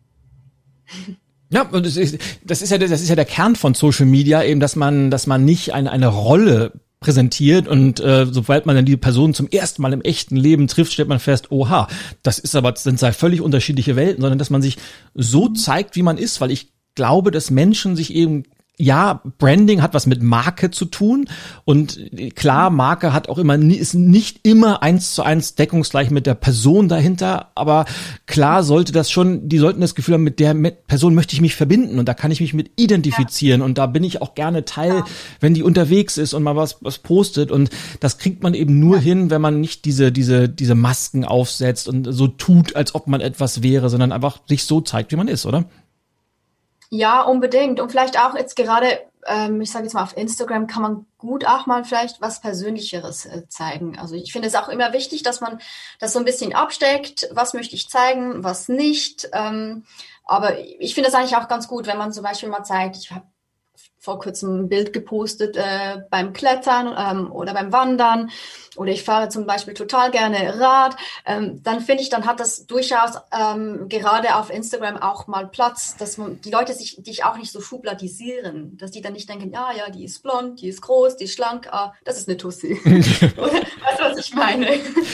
Ja, und das ist, das ist ja das ist ja der Kern von Social Media eben, dass man dass man nicht eine eine Rolle präsentiert und äh, sobald man dann die Person zum ersten Mal im echten Leben trifft, stellt man fest, oha, das ist aber das sind zwei völlig unterschiedliche Welten, sondern dass man sich so zeigt, wie man ist, weil ich glaube, dass Menschen sich eben ja, Branding hat was mit Marke zu tun und klar, Marke hat auch immer ist nicht immer eins zu eins deckungsgleich mit der Person dahinter, aber klar sollte das schon, die sollten das Gefühl haben, mit der Person möchte ich mich verbinden und da kann ich mich mit identifizieren ja. und da bin ich auch gerne Teil, ja. wenn die unterwegs ist und mal was was postet und das kriegt man eben nur ja. hin, wenn man nicht diese diese diese Masken aufsetzt und so tut, als ob man etwas wäre, sondern einfach sich so zeigt, wie man ist, oder? Ja, unbedingt. Und vielleicht auch jetzt gerade, ähm, ich sage jetzt mal, auf Instagram kann man gut auch mal vielleicht was Persönlicheres äh, zeigen. Also ich finde es auch immer wichtig, dass man das so ein bisschen absteckt. Was möchte ich zeigen, was nicht. Ähm, aber ich finde es eigentlich auch ganz gut, wenn man zum Beispiel mal zeigt, ich habe vor kurzem ein Bild gepostet äh, beim Klettern ähm, oder beim Wandern oder ich fahre zum Beispiel total gerne Rad, ähm, dann finde ich, dann hat das durchaus ähm, gerade auf Instagram auch mal Platz, dass man, die Leute sich dich auch nicht so schubladisieren, dass die dann nicht denken, ja, ja, die ist blond, die ist groß, die ist schlank, ah, das ist eine Tussi. weißt du, was ich meine?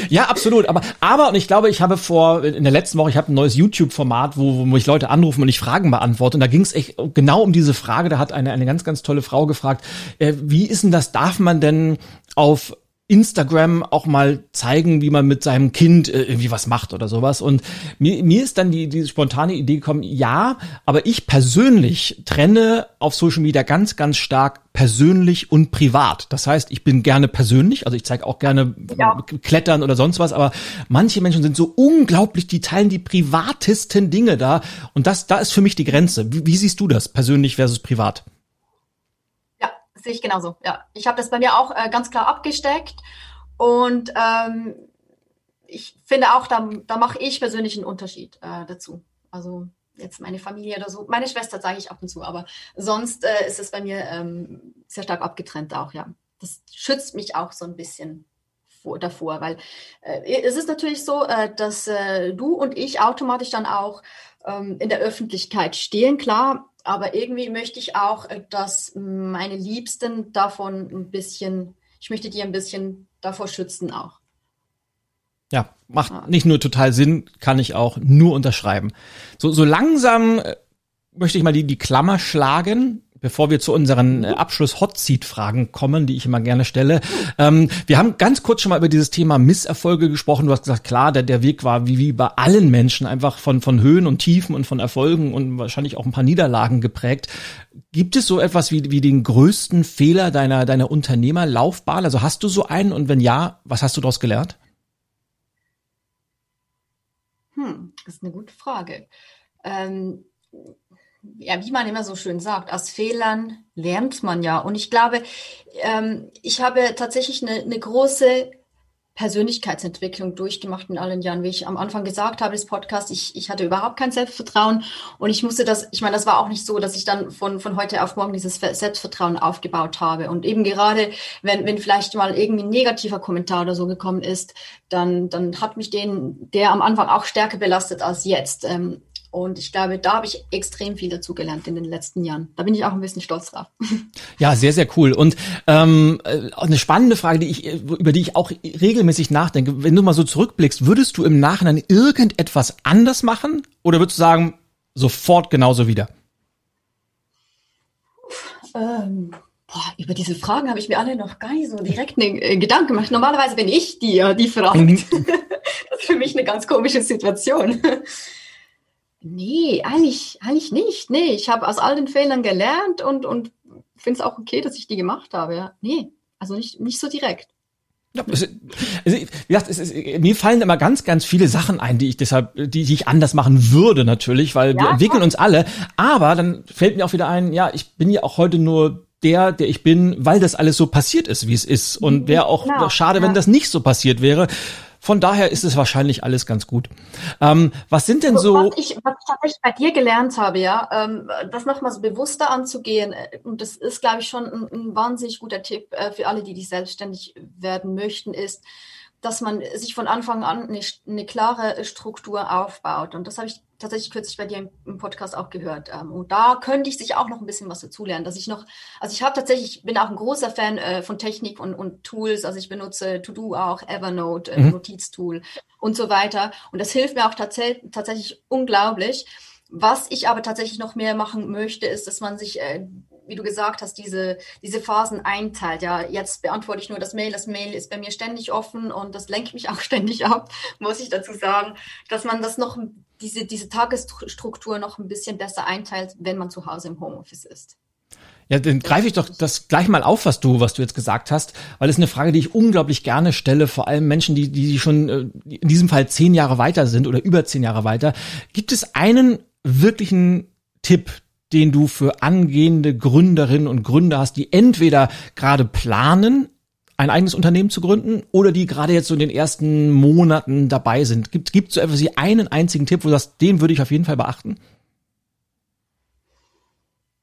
Ja, absolut. Aber, aber, und ich glaube, ich habe vor, in der letzten Woche, ich habe ein neues YouTube-Format, wo, wo mich Leute anrufen und ich Fragen beantworte. Und da ging es echt genau um diese Frage. Da hat eine, eine ganz, ganz tolle Frau gefragt, äh, wie ist denn das, darf man denn auf Instagram auch mal zeigen, wie man mit seinem Kind äh, irgendwie was macht oder sowas. Und mir, mir ist dann die, diese spontane Idee gekommen, ja, aber ich persönlich trenne auf Social Media ganz, ganz stark persönlich und privat. Das heißt, ich bin gerne persönlich, also ich zeige auch gerne ja. Klettern oder sonst was, aber manche Menschen sind so unglaublich, die teilen die privatesten Dinge da. Und das, da ist für mich die Grenze. Wie, wie siehst du das, persönlich versus privat? Sehe ich genauso. Ja, ich habe das bei mir auch äh, ganz klar abgesteckt und ähm, ich finde auch, da, da mache ich persönlich einen Unterschied äh, dazu. Also jetzt meine Familie oder so. Meine Schwester zeige ich ab und zu, aber sonst äh, ist es bei mir ähm, sehr stark abgetrennt auch, ja. Das schützt mich auch so ein bisschen vor, davor, weil äh, es ist natürlich so, äh, dass äh, du und ich automatisch dann auch ähm, in der Öffentlichkeit stehen. Klar, aber irgendwie möchte ich auch, äh, dass meine Liebsten davon ein bisschen, ich möchte die ein bisschen davor schützen auch. Ja, macht ja. nicht nur total Sinn, kann ich auch nur unterschreiben. So, so langsam äh, möchte ich mal die, die Klammer schlagen bevor wir zu unseren äh, Abschluss-Hot-Seat-Fragen kommen, die ich immer gerne stelle. Ähm, wir haben ganz kurz schon mal über dieses Thema Misserfolge gesprochen. Du hast gesagt, klar, der, der Weg war wie, wie bei allen Menschen einfach von, von Höhen und Tiefen und von Erfolgen und wahrscheinlich auch ein paar Niederlagen geprägt. Gibt es so etwas wie, wie den größten Fehler deiner, deiner Unternehmerlaufbahn? Also hast du so einen und wenn ja, was hast du daraus gelernt? Hm, das ist eine gute Frage. Ähm ja, wie man immer so schön sagt, aus Fehlern lernt man ja. Und ich glaube, ähm, ich habe tatsächlich eine, eine große Persönlichkeitsentwicklung durchgemacht in allen Jahren. Wie ich am Anfang gesagt habe, des Podcasts, ich, ich hatte überhaupt kein Selbstvertrauen und ich musste das, ich meine, das war auch nicht so, dass ich dann von, von heute auf morgen dieses Selbstvertrauen aufgebaut habe. Und eben gerade, wenn, wenn vielleicht mal irgendwie ein negativer Kommentar oder so gekommen ist, dann, dann hat mich den, der am Anfang auch stärker belastet als jetzt. Ähm, Und ich glaube, da habe ich extrem viel dazu gelernt in den letzten Jahren. Da bin ich auch ein bisschen stolz drauf. Ja, sehr, sehr cool. Und ähm, äh, eine spannende Frage, die ich, über die ich auch regelmäßig nachdenke. Wenn du mal so zurückblickst, würdest du im Nachhinein irgendetwas anders machen? Oder würdest du sagen, sofort genauso wieder? Ähm, boah, über diese Fragen habe ich mir alle noch gar nicht so direkt einen äh, Gedanken gemacht. Normalerweise bin ich die, äh, die fragt. Mhm. das ist für mich eine ganz komische Situation. Nee, eigentlich, eigentlich nicht. Nee, ich habe aus all den Fehlern gelernt und, und finde es auch okay, dass ich die gemacht habe. Ja. Nee, also nicht, nicht so direkt. Ja, also, wie gesagt, es ist, mir fallen immer ganz, ganz viele Sachen ein, die ich deshalb, die, die ich anders machen würde natürlich, weil ja, wir entwickeln uns alle. Aber dann fällt mir auch wieder ein, ja, ich bin ja auch heute nur der, der ich bin, weil das alles so passiert ist, wie es ist. Und mhm, wäre auch genau, schade, ja. wenn das nicht so passiert wäre. Von daher ist es wahrscheinlich alles ganz gut. Ähm, was sind denn so? Was ich, was ich tatsächlich bei dir gelernt habe, ja, ähm, das nochmal so bewusster anzugehen, äh, und das ist, glaube ich, schon ein, ein wahnsinnig guter Tipp äh, für alle, die, die selbstständig werden möchten, ist, dass man sich von Anfang an eine, eine klare Struktur aufbaut. Und das habe ich tatsächlich kürzlich bei dir im, Podcast auch gehört. Ähm, und da könnte ich sich auch noch ein bisschen was dazu lernen, dass ich noch, also ich habe tatsächlich, bin auch ein großer Fan äh, von Technik und, und Tools. Also ich benutze To-Do auch, Evernote, äh, mhm. Notiztool und so weiter. Und das hilft mir auch tats tatsächlich unglaublich. Was ich aber tatsächlich noch mehr machen möchte, ist, dass man sich äh, wie du gesagt hast, diese, diese Phasen einteilt. Ja, jetzt beantworte ich nur das Mail. Das Mail ist bei mir ständig offen und das lenkt mich auch ständig ab, muss ich dazu sagen, dass man das noch, diese, diese Tagesstruktur noch ein bisschen besser einteilt, wenn man zu Hause im Homeoffice ist. Ja, dann greife ich doch das gleich mal auf, was du, was du jetzt gesagt hast, weil es eine Frage, die ich unglaublich gerne stelle, vor allem Menschen, die, die schon äh, in diesem Fall zehn Jahre weiter sind oder über zehn Jahre weiter. Gibt es einen wirklichen Tipp, den du für angehende Gründerinnen und Gründer hast, die entweder gerade planen, ein eigenes Unternehmen zu gründen oder die gerade jetzt so in den ersten Monaten dabei sind? Gibt gibt so etwas wie einen einzigen Tipp, wo du sagst, den würde ich auf jeden Fall beachten?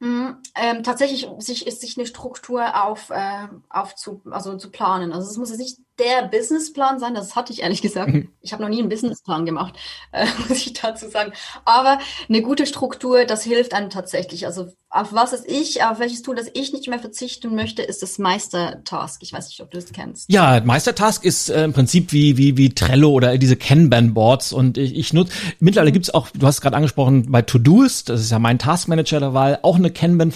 Mhm, ähm, tatsächlich sich, ist sich eine Struktur auf, äh, auf zu, also zu planen. Also es muss jetzt nicht der Businessplan sein, das hatte ich ehrlich gesagt. Mhm. Ich habe noch nie einen Businessplan gemacht, äh, muss ich dazu sagen. Aber eine gute Struktur, das hilft einem tatsächlich. Also auf was ist ich, auf welches Tool, das ich nicht mehr verzichten möchte, ist das Meistertask. Ich weiß nicht, ob du das kennst. Ja, Meistertask ist äh, im Prinzip wie wie wie Trello oder diese Kanban-Boards und ich, ich nutze mittlerweile mhm. gibt's auch, du hast gerade angesprochen bei Todoist, das ist ja mein Taskmanager der Wahl, auch eine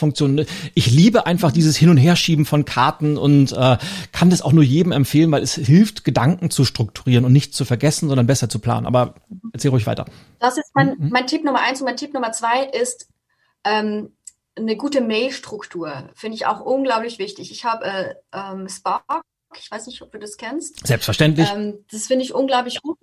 Kanban-Funktion. Ich liebe einfach dieses Hin und Herschieben von Karten und äh, kann das auch nur jedem empfehlen, weil es hilft, Gedanken zu strukturieren und nicht zu vergessen, sondern besser zu planen. Aber erzähl ruhig weiter. Das ist mein, mhm. mein Tipp Nummer eins und mein Tipp Nummer zwei ist ähm, eine gute Mail-Struktur. Finde ich auch unglaublich wichtig. Ich habe äh, ähm, Spark, ich weiß nicht, ob du das kennst. Selbstverständlich. Ähm, das finde ich unglaublich gut.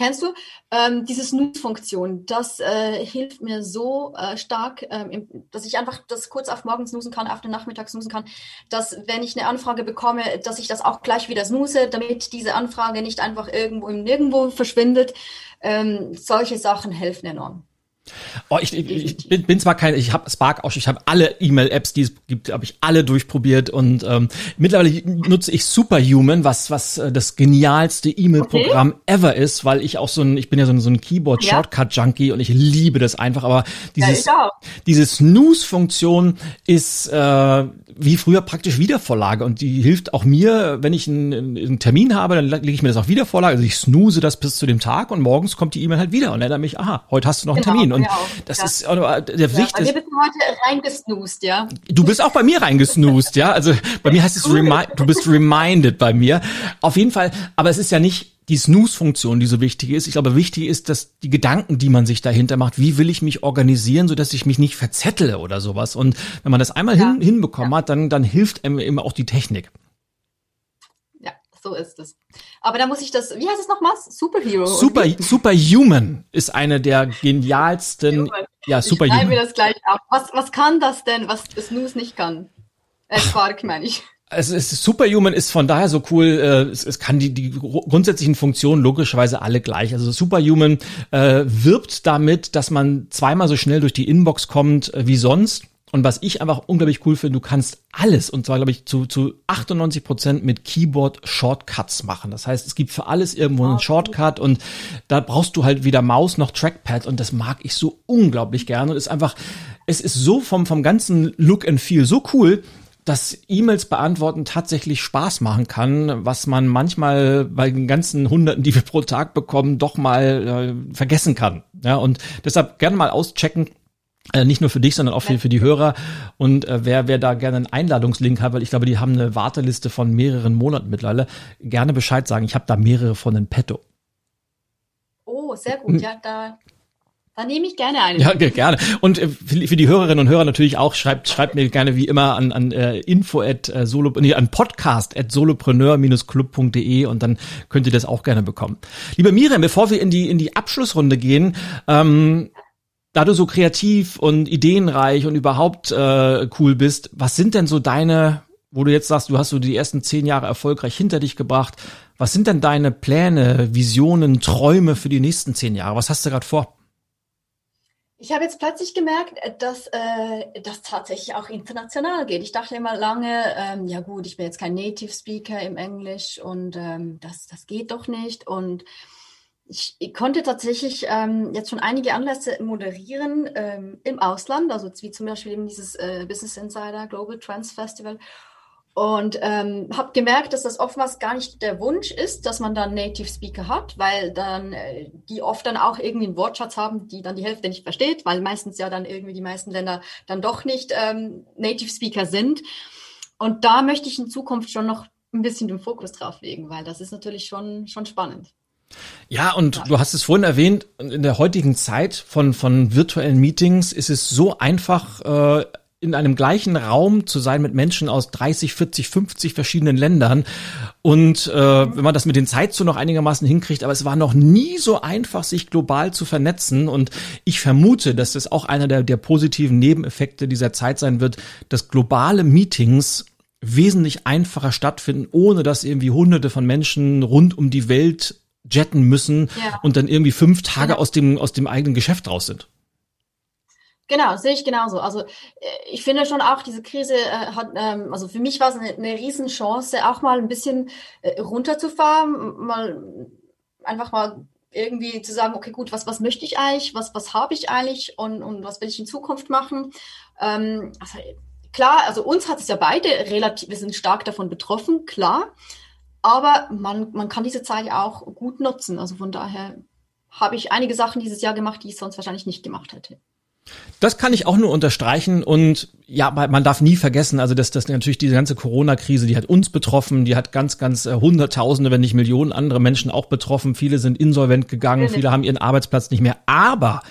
Kennst du? Ähm, diese Snooze-Funktion, das äh, hilft mir so äh, stark, ähm, dass ich einfach das kurz auf morgens snoosen kann, auf den Nachmittag snoosen kann, dass wenn ich eine Anfrage bekomme, dass ich das auch gleich wieder snooze, damit diese Anfrage nicht einfach irgendwo im Nirgendwo verschwindet. Ähm, solche Sachen helfen enorm. Oh, ich, ich, bin, bin zwar kein, ich habe Spark auch, ich habe alle E-Mail-Apps, die es gibt, habe ich alle durchprobiert und ähm, mittlerweile nutze ich Superhuman, was was äh, das genialste E-Mail-Programm okay. ever ist, weil ich auch so ein, ich bin ja so ein, so ein Keyboard-Shortcut-Junkie und ich liebe das einfach. Aber dieses ja, diese Snooze-Funktion ist äh, wie früher praktisch Wiedervorlage und die hilft auch mir, wenn ich einen, einen Termin habe, dann lege ich mir das auch wieder Vorlage, also ich snooze das bis zu dem Tag und morgens kommt die E-Mail halt wieder und erinnere mich, aha, heute hast du noch einen genau, Termin und das ja. ist äh, der Pflicht ja, ist. Wir heute reingesnoost, ja. Du bist auch bei mir reingesnoost, ja, also bei mir heißt es remi du bist reminded bei mir. Auf jeden Fall, aber es ist ja nicht die Snooze-Funktion, die so wichtig ist. Ich glaube, wichtig ist, dass die Gedanken, die man sich dahinter macht, wie will ich mich organisieren, so dass ich mich nicht verzettle oder sowas. Und wenn man das einmal ja. hin, hinbekommen ja. hat, dann, dann hilft einem immer auch die Technik. Ja, so ist es. Aber da muss ich das, wie heißt es nochmal? Superhero. Super, Superhuman ist eine der genialsten, Human. ja, Superhuman. Ich mir das gleich ab. Was, was kann das denn, was Snooze nicht kann? Äh, Quark meine ich es ist Superhuman ist von daher so cool, äh, es, es kann die, die grundsätzlichen Funktionen logischerweise alle gleich. Also Superhuman äh, wirbt damit, dass man zweimal so schnell durch die Inbox kommt äh, wie sonst Und was ich einfach unglaublich cool finde, du kannst alles, und zwar glaube ich zu, zu 98 Prozent mit Keyboard-Shortcuts machen. Das heißt, es gibt für alles irgendwo einen Shortcut und da brauchst du halt weder Maus noch Trackpad und das mag ich so unglaublich gerne und ist einfach, es ist so vom, vom ganzen Look and Feel so cool, dass E-Mails beantworten tatsächlich Spaß machen kann, was man manchmal bei den ganzen Hunderten, die wir pro Tag bekommen, doch mal äh, vergessen kann. Ja, und deshalb gerne mal auschecken, äh, nicht nur für dich, sondern auch für, für die Hörer. Und äh, wer, wer da gerne einen Einladungslink hat, weil ich glaube, die haben eine Warteliste von mehreren Monaten mittlerweile, gerne Bescheid sagen. Ich habe da mehrere von in petto. Oh, sehr gut. Ja, da da nehme ich gerne eine. Ja, gerne. Und äh, für die Hörerinnen und Hörer natürlich auch, schreibt, schreibt mir gerne wie immer an, an äh, info at solo, nee, an podcast at solopreneur-club.de und dann könnt ihr das auch gerne bekommen. Liebe Miriam, bevor wir in die, in die Abschlussrunde gehen, ähm, da du so kreativ und ideenreich und überhaupt äh, cool bist, was sind denn so deine, wo du jetzt sagst, du hast so die ersten zehn Jahre erfolgreich hinter dich gebracht, was sind denn deine Pläne, Visionen, Träume für die nächsten zehn Jahre? Was hast du gerade vor? Ich habe jetzt plötzlich gemerkt, dass äh, das tatsächlich auch international geht. Ich dachte immer lange, ähm, ja gut, ich bin jetzt kein Native Speaker im Englisch und ähm, das, das geht doch nicht. Und ich, ich konnte tatsächlich ähm, jetzt schon einige Anlässe moderieren ähm, im Ausland, also wie zum Beispiel eben dieses äh, Business Insider Global Trans Festival. Und ähm, habe gemerkt, dass das oftmals gar nicht der Wunsch ist, dass man dann Native Speaker hat, weil dann äh, die oft dann auch irgendwie einen Wortschatz haben, die dann die Hälfte nicht versteht, weil meistens ja dann irgendwie die meisten Länder dann doch nicht ähm, Native Speaker sind. Und da möchte ich in Zukunft schon noch ein bisschen den Fokus drauf legen, weil das ist natürlich schon, schon spannend. Ja, und du hast es vorhin erwähnt, in der heutigen Zeit von, von virtuellen Meetings ist es so einfach, äh, in einem gleichen Raum zu sein mit Menschen aus 30, 40, 50 verschiedenen Ländern. Und äh, wenn man das mit den Zeitzonen noch einigermaßen hinkriegt, aber es war noch nie so einfach, sich global zu vernetzen. Und ich vermute, dass das auch einer der, der positiven Nebeneffekte dieser Zeit sein wird, dass globale Meetings wesentlich einfacher stattfinden, ohne dass irgendwie hunderte von Menschen rund um die Welt jetten müssen ja. und dann irgendwie fünf Tage ja. aus dem, aus dem eigenen Geschäft raus sind. Genau, sehe ich genauso. Also äh, ich finde schon auch, diese Krise äh, hat, ähm, also für mich war es eine, eine Riesenchance, auch mal ein bisschen äh, runterzufahren, mal einfach mal irgendwie zu sagen, okay, gut, was, was möchte ich eigentlich, was, was habe ich eigentlich und, und was will ich in Zukunft machen. Ähm, also, klar, also uns hat es ja beide relativ, wir sind stark davon betroffen, klar, aber man, man kann diese Zeit auch gut nutzen. Also von daher habe ich einige Sachen dieses Jahr gemacht, die ich sonst wahrscheinlich nicht gemacht hätte. Das kann ich auch nur unterstreichen und ja, man darf nie vergessen, also dass das natürlich diese ganze Corona-Krise, die hat uns betroffen, die hat ganz, ganz äh, Hunderttausende, wenn nicht Millionen andere Menschen auch betroffen. Viele sind insolvent gegangen, viele haben ihren Arbeitsplatz nicht mehr. Aber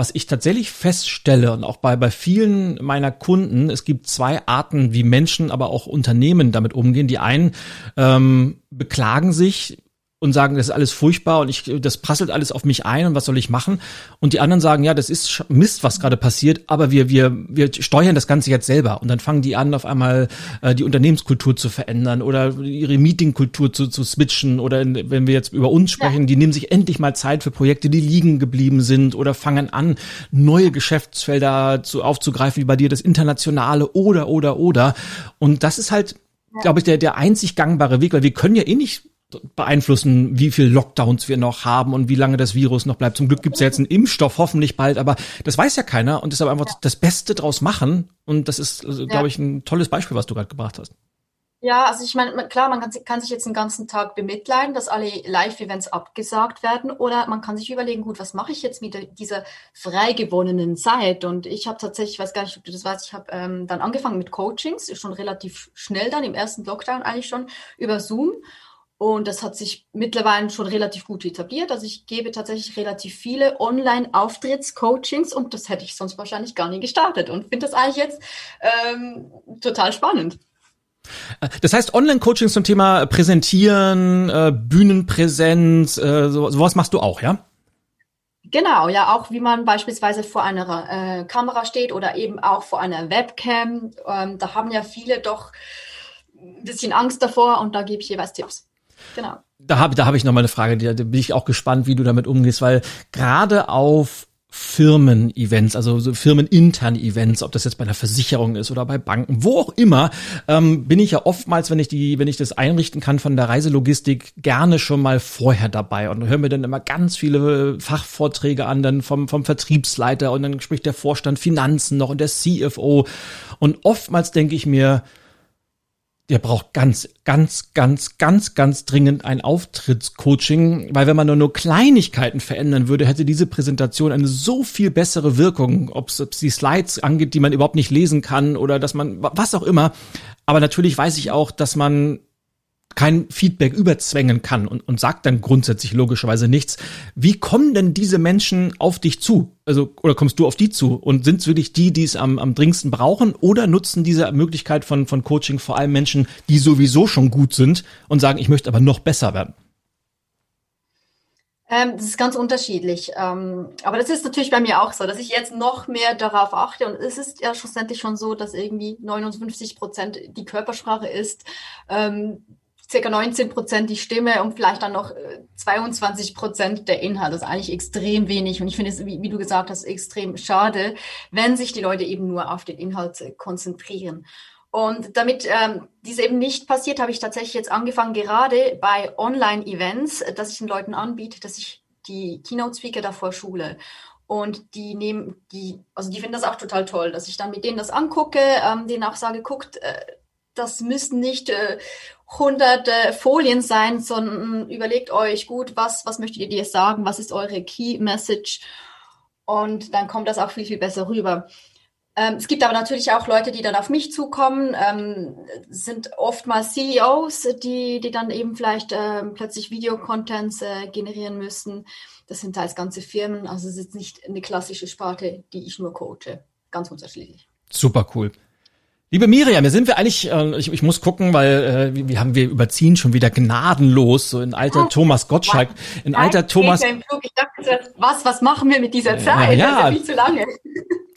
was ich tatsächlich feststelle und auch bei, bei vielen meiner Kunden, es gibt zwei Arten, wie Menschen, aber auch Unternehmen damit umgehen. Die einen ähm, beklagen sich, und sagen, das ist alles furchtbar und ich, das prasselt alles auf mich ein und was soll ich machen? Und die anderen sagen, ja, das ist Mist, was gerade passiert, aber wir, wir, wir steuern das Ganze jetzt selber. Und dann fangen die an, auf einmal äh, die Unternehmenskultur zu verändern oder ihre Meetingkultur zu, zu switchen oder in, wenn wir jetzt über uns sprechen, die nehmen sich endlich mal Zeit für Projekte, die liegen geblieben sind oder fangen an, neue Geschäftsfelder zu, aufzugreifen, wie bei dir das Internationale oder, oder, oder. Und das ist halt, glaube ich, der, der einzig gangbare Weg, weil wir können ja eh nicht beeinflussen, wie viel Lockdowns wir noch haben und wie lange das Virus noch bleibt. Zum Glück gibt's ja jetzt einen Impfstoff, hoffentlich bald, aber das weiß ja keiner und deshalb einfach ja. das Beste draus machen. Und das ist, also, glaube ich, ein tolles Beispiel, was du gerade gebracht hast. Ja, also ich meine, klar, man kann, kann, sich jetzt den ganzen Tag bemitleiden, dass alle Live-Events abgesagt werden, oder man kann sich überlegen, gut, was mache ich jetzt mit dieser frei gewonnenen Zeit? Und ich habe tatsächlich, ich weiß gar nicht, ob du das weißt, ich habe ähm, dann angefangen mit Coachings, schon relativ schnell dann im ersten Lockdown eigentlich schon über Zoom. Und das hat sich mittlerweile schon relativ gut etabliert. Also ich gebe tatsächlich relativ viele Online-Auftritts-Coachings und das hätte ich sonst wahrscheinlich gar nie gestartet und finde das eigentlich jetzt ähm, total spannend. Das heißt, Online-Coachings zum Thema Präsentieren, äh, Bühnenpräsenz, äh, so, sowas machst du auch, ja? Genau, ja, auch wie man beispielsweise vor einer äh, Kamera steht oder eben auch vor einer Webcam. Ähm, da haben ja viele doch ein bisschen Angst davor und da gebe ich jeweils Tipps. Genau. Da habe da hab ich noch mal eine Frage, da bin ich auch gespannt, wie du damit umgehst, weil gerade auf Firmen-Events, also so firmeninterne Events, ob das jetzt bei einer Versicherung ist oder bei Banken, wo auch immer, ähm, bin ich ja oftmals, wenn ich die, wenn ich das einrichten kann von der Reiselogistik, gerne schon mal vorher dabei und höre mir dann immer ganz viele Fachvorträge an, dann vom, vom Vertriebsleiter und dann spricht der Vorstand Finanzen noch und der CFO und oftmals denke ich mir, der braucht ganz, ganz, ganz, ganz, ganz dringend ein Auftrittscoaching, weil wenn man nur, nur Kleinigkeiten verändern würde, hätte diese Präsentation eine so viel bessere Wirkung, ob es die Slides angeht, die man überhaupt nicht lesen kann oder dass man, was auch immer. Aber natürlich weiß ich auch, dass man kein Feedback überzwängen kann und, und sagt dann grundsätzlich logischerweise nichts. Wie kommen denn diese Menschen auf dich zu? Also, oder kommst du auf die zu? Und sind es wirklich die, die es am, am dringendsten brauchen? Oder nutzen diese Möglichkeit von, von Coaching vor allem Menschen, die sowieso schon gut sind und sagen, ich möchte aber noch besser werden? Ähm, das ist ganz unterschiedlich. Ähm, aber das ist natürlich bei mir auch so, dass ich jetzt noch mehr darauf achte. Und es ist ja schlussendlich schon so, dass irgendwie 59 Prozent die Körpersprache ist. Ähm, circa 19 Prozent die Stimme und vielleicht dann noch 22 äh, Prozent der Inhalt. Das ist eigentlich extrem wenig. Und ich finde es, wie, wie, du gesagt hast, extrem schade, wenn sich die Leute eben nur auf den Inhalt äh, konzentrieren. Und damit ähm, dies eben nicht passiert, habe ich tatsächlich jetzt angefangen, gerade bei Online-Events, äh, dass ich den Leuten anbiete, dass ich die Keynote-Speaker davor schule. Und die nehmen, die, also die finden das auch total toll, dass ich dann mit denen das angucke, ähm, denen auch sage, guckt, äh, das müssen nicht äh, hunderte Folien sein, sondern überlegt euch gut, was, was möchtet ihr dir sagen, was ist eure Key Message und dann kommt das auch viel, viel besser rüber. Ähm, es gibt aber natürlich auch Leute, die dann auf mich zukommen, ähm, sind oftmals CEOs, die, die dann eben vielleicht ähm, plötzlich Videocontents äh, generieren müssen. Das sind teils ganze Firmen, also es ist nicht eine klassische Sparte, die ich nur coache. Ganz unterschiedlich. Super cool. Liebe Miriam, wir sind wir eigentlich, äh, ich, ich muss gucken, weil äh, wir haben wir überziehen schon wieder gnadenlos, so in alter oh, Thomas Gottschalk, in alter Thomas. Ich dachte, was, was machen wir mit dieser Zeit? Ja, ja. Das ist ja viel zu lange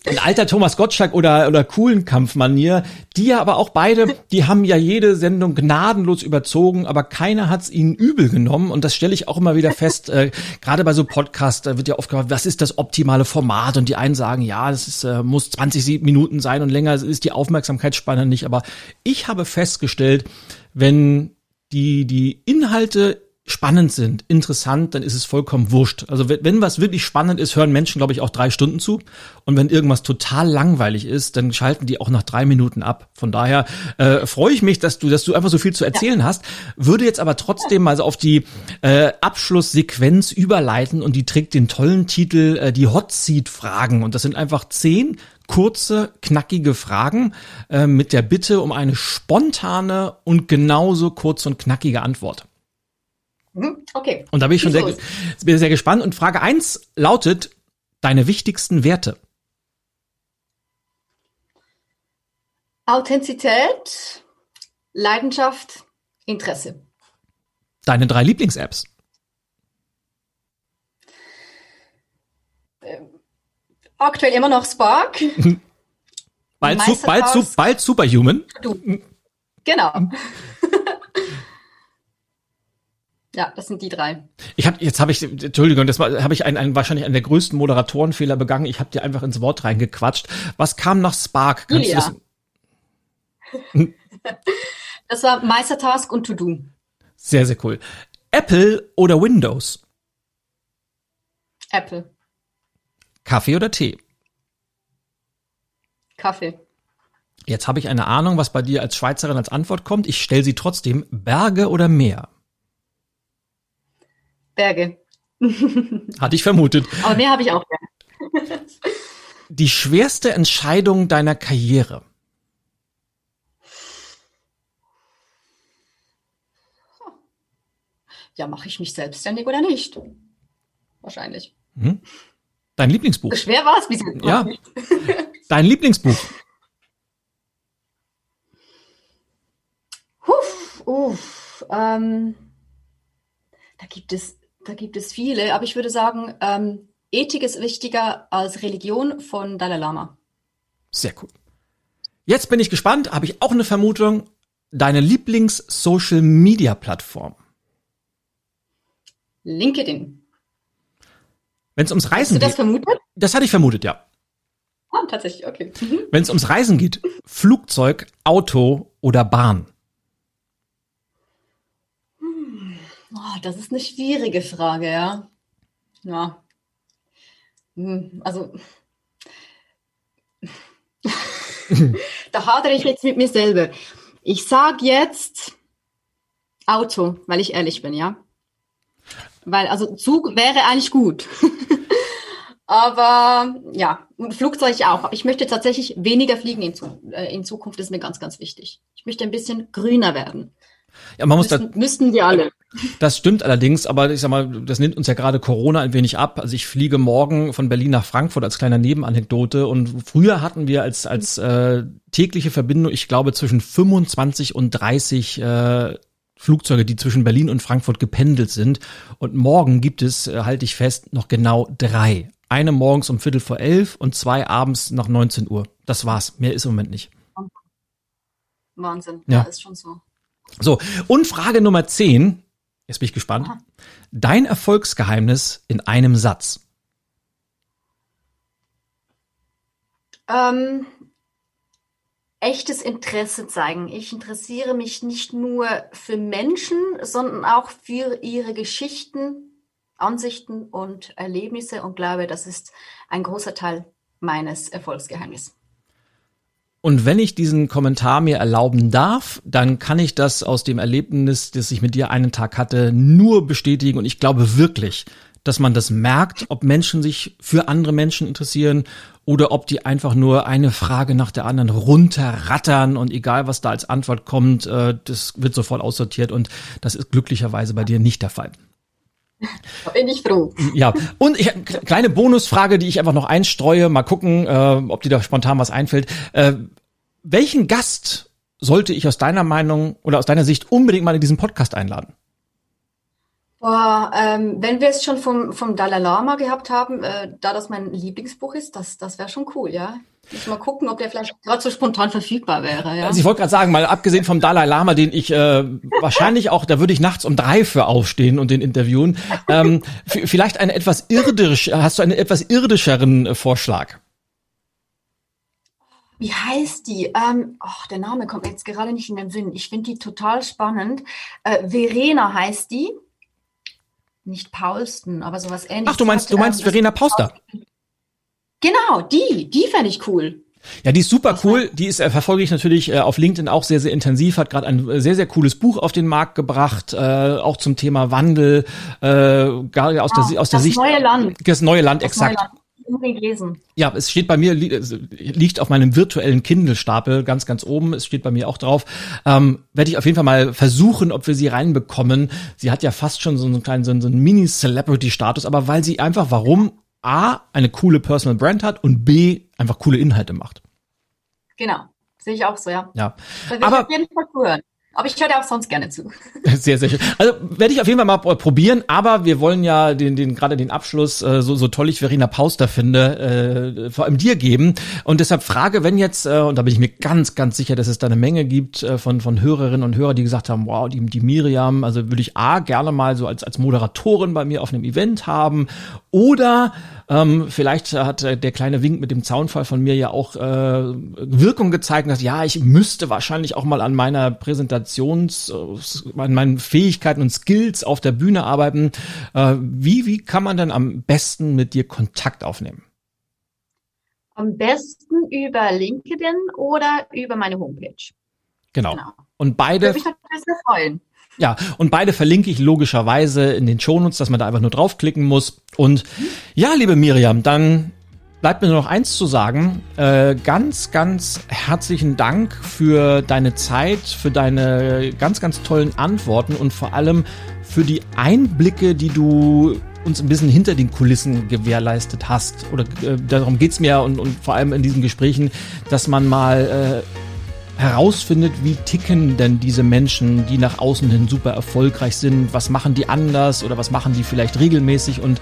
ein alter Thomas Gottschalk oder, oder coolen Kampfmanier, die ja aber auch beide, die haben ja jede Sendung gnadenlos überzogen, aber keiner hat's ihnen übel genommen. Und das stelle ich auch immer wieder fest, äh, gerade bei so Podcasts, da wird ja oft gefragt, was ist das optimale Format? Und die einen sagen, ja, das ist, äh, muss 20 Minuten sein und länger ist die Aufmerksamkeitsspanne nicht, aber ich habe festgestellt, wenn die, die Inhalte spannend sind, interessant, dann ist es vollkommen wurscht. Also wenn, wenn was wirklich spannend ist, hören Menschen, glaube ich, auch drei Stunden zu. Und wenn irgendwas total langweilig ist, dann schalten die auch nach drei Minuten ab. Von daher äh, freue ich mich, dass du, dass du einfach so viel zu erzählen ja. hast. Würde jetzt aber trotzdem mal so auf die äh, Abschlusssequenz überleiten und die trägt den tollen Titel äh, die Hot Seat Fragen. Und das sind einfach zehn kurze, knackige Fragen äh, mit der Bitte um eine spontane und genauso kurze und knackige Antwort. Mhm, okay. Und da bin ich schon sehr, bin sehr gespannt. Und Frage eins lautet, deine wichtigsten Werte? Authentizität, Leidenschaft, Interesse. Deine drei Lieblings-Apps? Ähm, aktuell immer noch Spark. bald, su bald, su bald Superhuman. Du. Genau. Ja, das sind die drei. Ich habe jetzt habe ich Entschuldigung, das habe ich einen, einen wahrscheinlich einen der größten Moderatorenfehler begangen. Ich habe dir einfach ins Wort reingequatscht. Was kam nach Spark? Kannst Julia. das? das war Meistertask und To Do. Sehr sehr cool. Apple oder Windows? Apple. Kaffee oder Tee? Kaffee. Jetzt habe ich eine Ahnung, was bei dir als Schweizerin als Antwort kommt. Ich stelle sie trotzdem. Berge oder Meer? Berge. Hatte ich vermutet. Aber mehr habe ich auch gerne. Die schwerste Entscheidung deiner Karriere. Ja, mache ich mich selbstständig oder nicht? Wahrscheinlich. Hm? Dein Lieblingsbuch? So schwer war es, wieso? Ja. Dein Lieblingsbuch? Huff, uff, ähm, da gibt es da gibt es viele, aber ich würde sagen, ähm, Ethik ist wichtiger als Religion von Dalai Lama. Sehr cool. Jetzt bin ich gespannt, habe ich auch eine Vermutung. Deine Lieblings-Social-Media-Plattform? LinkedIn. Wenn es ums Reisen geht. Hast du das vermutet? Das hatte ich vermutet, ja. Ah, tatsächlich, okay. Mhm. Wenn es ums Reisen geht, Flugzeug, Auto oder Bahn? Hm. Oh, das ist eine schwierige Frage, ja. Ja. Hm, also, da hadere ich jetzt mit mir selber. Ich sage jetzt Auto, weil ich ehrlich bin, ja. Weil, also Zug wäre eigentlich gut. Aber ja, Flugzeug auch. Ich möchte tatsächlich weniger fliegen in, äh, in, Zukunft, ist mir ganz, ganz wichtig. Ich möchte ein bisschen grüner werden. Ja, man muss müssten, da, müssten wir alle. Das stimmt allerdings, aber ich sag mal, das nimmt uns ja gerade Corona ein wenig ab. Also ich fliege morgen von Berlin nach Frankfurt als kleiner Nebenanekdote und früher hatten wir als als äh, tägliche Verbindung, ich glaube zwischen 25 und 30 äh, Flugzeuge, die zwischen Berlin und Frankfurt gependelt sind. Und morgen gibt es, äh, halte ich fest, noch genau drei. Eine morgens um Viertel vor elf und zwei abends nach 19 Uhr. Das war's. Mehr ist im Moment nicht. Wahnsinn. Ja, ja ist schon so. So, und Frage Nummer 10. Jetzt bin ich gespannt. Dein Erfolgsgeheimnis in einem Satz. Ähm, echtes Interesse zeigen. Ich interessiere mich nicht nur für Menschen, sondern auch für ihre Geschichten, Ansichten und Erlebnisse und glaube, das ist ein großer Teil meines Erfolgsgeheimnisses. Und wenn ich diesen Kommentar mir erlauben darf, dann kann ich das aus dem Erlebnis, das ich mit dir einen Tag hatte, nur bestätigen. Und ich glaube wirklich, dass man das merkt, ob Menschen sich für andere Menschen interessieren oder ob die einfach nur eine Frage nach der anderen runterrattern und egal was da als Antwort kommt, äh, das wird sofort aussortiert und das ist glücklicherweise bei dir nicht der Fall. Da bin ich froh. Ja, und ich kleine Bonusfrage, die ich einfach noch einstreue, mal gucken, äh, ob dir da spontan was einfällt. Äh, welchen Gast sollte ich aus deiner Meinung oder aus deiner Sicht unbedingt mal in diesen Podcast einladen? Boah, ähm, wenn wir es schon vom, vom Dalai Lama gehabt haben, äh, da das mein Lieblingsbuch ist, das, das wäre schon cool, ja. Muss mal gucken, ob der vielleicht gerade so spontan verfügbar wäre. Ja? Also ich wollte gerade sagen, mal abgesehen vom Dalai Lama, den ich äh, wahrscheinlich auch, da würde ich nachts um drei für aufstehen und den interviewen. Ähm, vielleicht einen etwas irdisch, hast du einen etwas irdischeren äh, Vorschlag? Wie heißt die? Ähm, oh, der Name kommt jetzt gerade nicht in den Sinn. Ich finde die total spannend. Äh, Verena heißt die nicht Paulsten, aber sowas ähnliches. Ach, du meinst, du meinst ähm, Verena Pauster? Genau, die, die fände ich cool. Ja, die ist super cool. Die ist äh, verfolge ich natürlich äh, auf LinkedIn auch sehr sehr intensiv. Hat gerade ein äh, sehr sehr cooles Buch auf den Markt gebracht, äh, auch zum Thema Wandel, äh, gar aus ja, der aus der das Sicht neue Land. Das neue Land, das exakt. Neue Land lesen. Ja, es steht bei mir, liegt auf meinem virtuellen Kindle-Stapel ganz, ganz oben. Es steht bei mir auch drauf. Ähm, Werde ich auf jeden Fall mal versuchen, ob wir sie reinbekommen. Sie hat ja fast schon so einen kleinen, so einen Mini-Celebrity-Status, aber weil sie einfach, warum A, eine coole Personal Brand hat und B, einfach coole Inhalte macht. Genau. Sehe ich auch so, ja. Ja. Da will aber, ich auf jeden Fall hören. Aber ich höre dir auch sonst gerne zu. Sehr, sehr schön. Also werde ich auf jeden Fall mal probieren, aber wir wollen ja den, den gerade den Abschluss, äh, so, so toll ich Verena Pauster finde, äh, vor allem dir geben. Und deshalb frage, wenn jetzt, äh, und da bin ich mir ganz, ganz sicher, dass es da eine Menge gibt äh, von, von Hörerinnen und Hörern, die gesagt haben, wow, die, die Miriam, also würde ich A gerne mal so als, als Moderatorin bei mir auf einem Event haben. Oder ähm, vielleicht hat der kleine Wink mit dem Zaunfall von mir ja auch äh, Wirkung gezeigt, dass ja, ich müsste wahrscheinlich auch mal an meiner Präsentations, äh, an meinen Fähigkeiten und Skills auf der Bühne arbeiten. Äh, wie, wie kann man denn am besten mit dir Kontakt aufnehmen? Am besten über LinkedIn oder über meine Homepage. Genau. genau. Und beide. Würde mich sehr freuen. Ja, und beide verlinke ich logischerweise in den Shownotes, dass man da einfach nur draufklicken muss. Und ja, liebe Miriam, dann bleibt mir nur noch eins zu sagen. Äh, ganz, ganz herzlichen Dank für deine Zeit, für deine ganz, ganz tollen Antworten und vor allem für die Einblicke, die du uns ein bisschen hinter den Kulissen gewährleistet hast. Oder äh, darum geht's mir und, und vor allem in diesen Gesprächen, dass man mal äh, herausfindet, wie ticken denn diese Menschen, die nach außen hin super erfolgreich sind, was machen die anders oder was machen die vielleicht regelmäßig? Und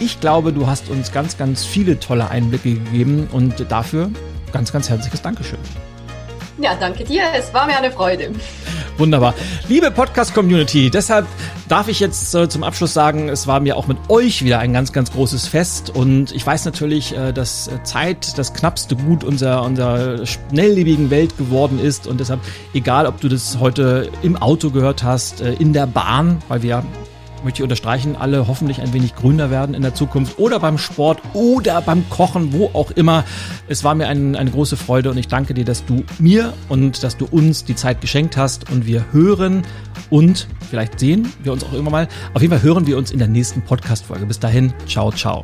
ich glaube, du hast uns ganz, ganz viele tolle Einblicke gegeben. Und dafür ganz, ganz herzliches Dankeschön. Ja, danke dir, es war mir eine Freude. Wunderbar. Liebe Podcast-Community, deshalb darf ich jetzt äh, zum Abschluss sagen, es war mir auch mit euch wieder ein ganz, ganz großes Fest und ich weiß natürlich, äh, dass Zeit das knappste Gut unserer, unserer schnelllebigen Welt geworden ist und deshalb, egal ob du das heute im Auto gehört hast, äh, in der Bahn, weil wir möchte ich unterstreichen, alle hoffentlich ein wenig grüner werden in der Zukunft oder beim Sport oder beim Kochen, wo auch immer. Es war mir ein, eine große Freude und ich danke dir, dass du mir und dass du uns die Zeit geschenkt hast und wir hören und vielleicht sehen wir uns auch immer mal. Auf jeden Fall hören wir uns in der nächsten Podcast-Folge. Bis dahin, ciao, ciao.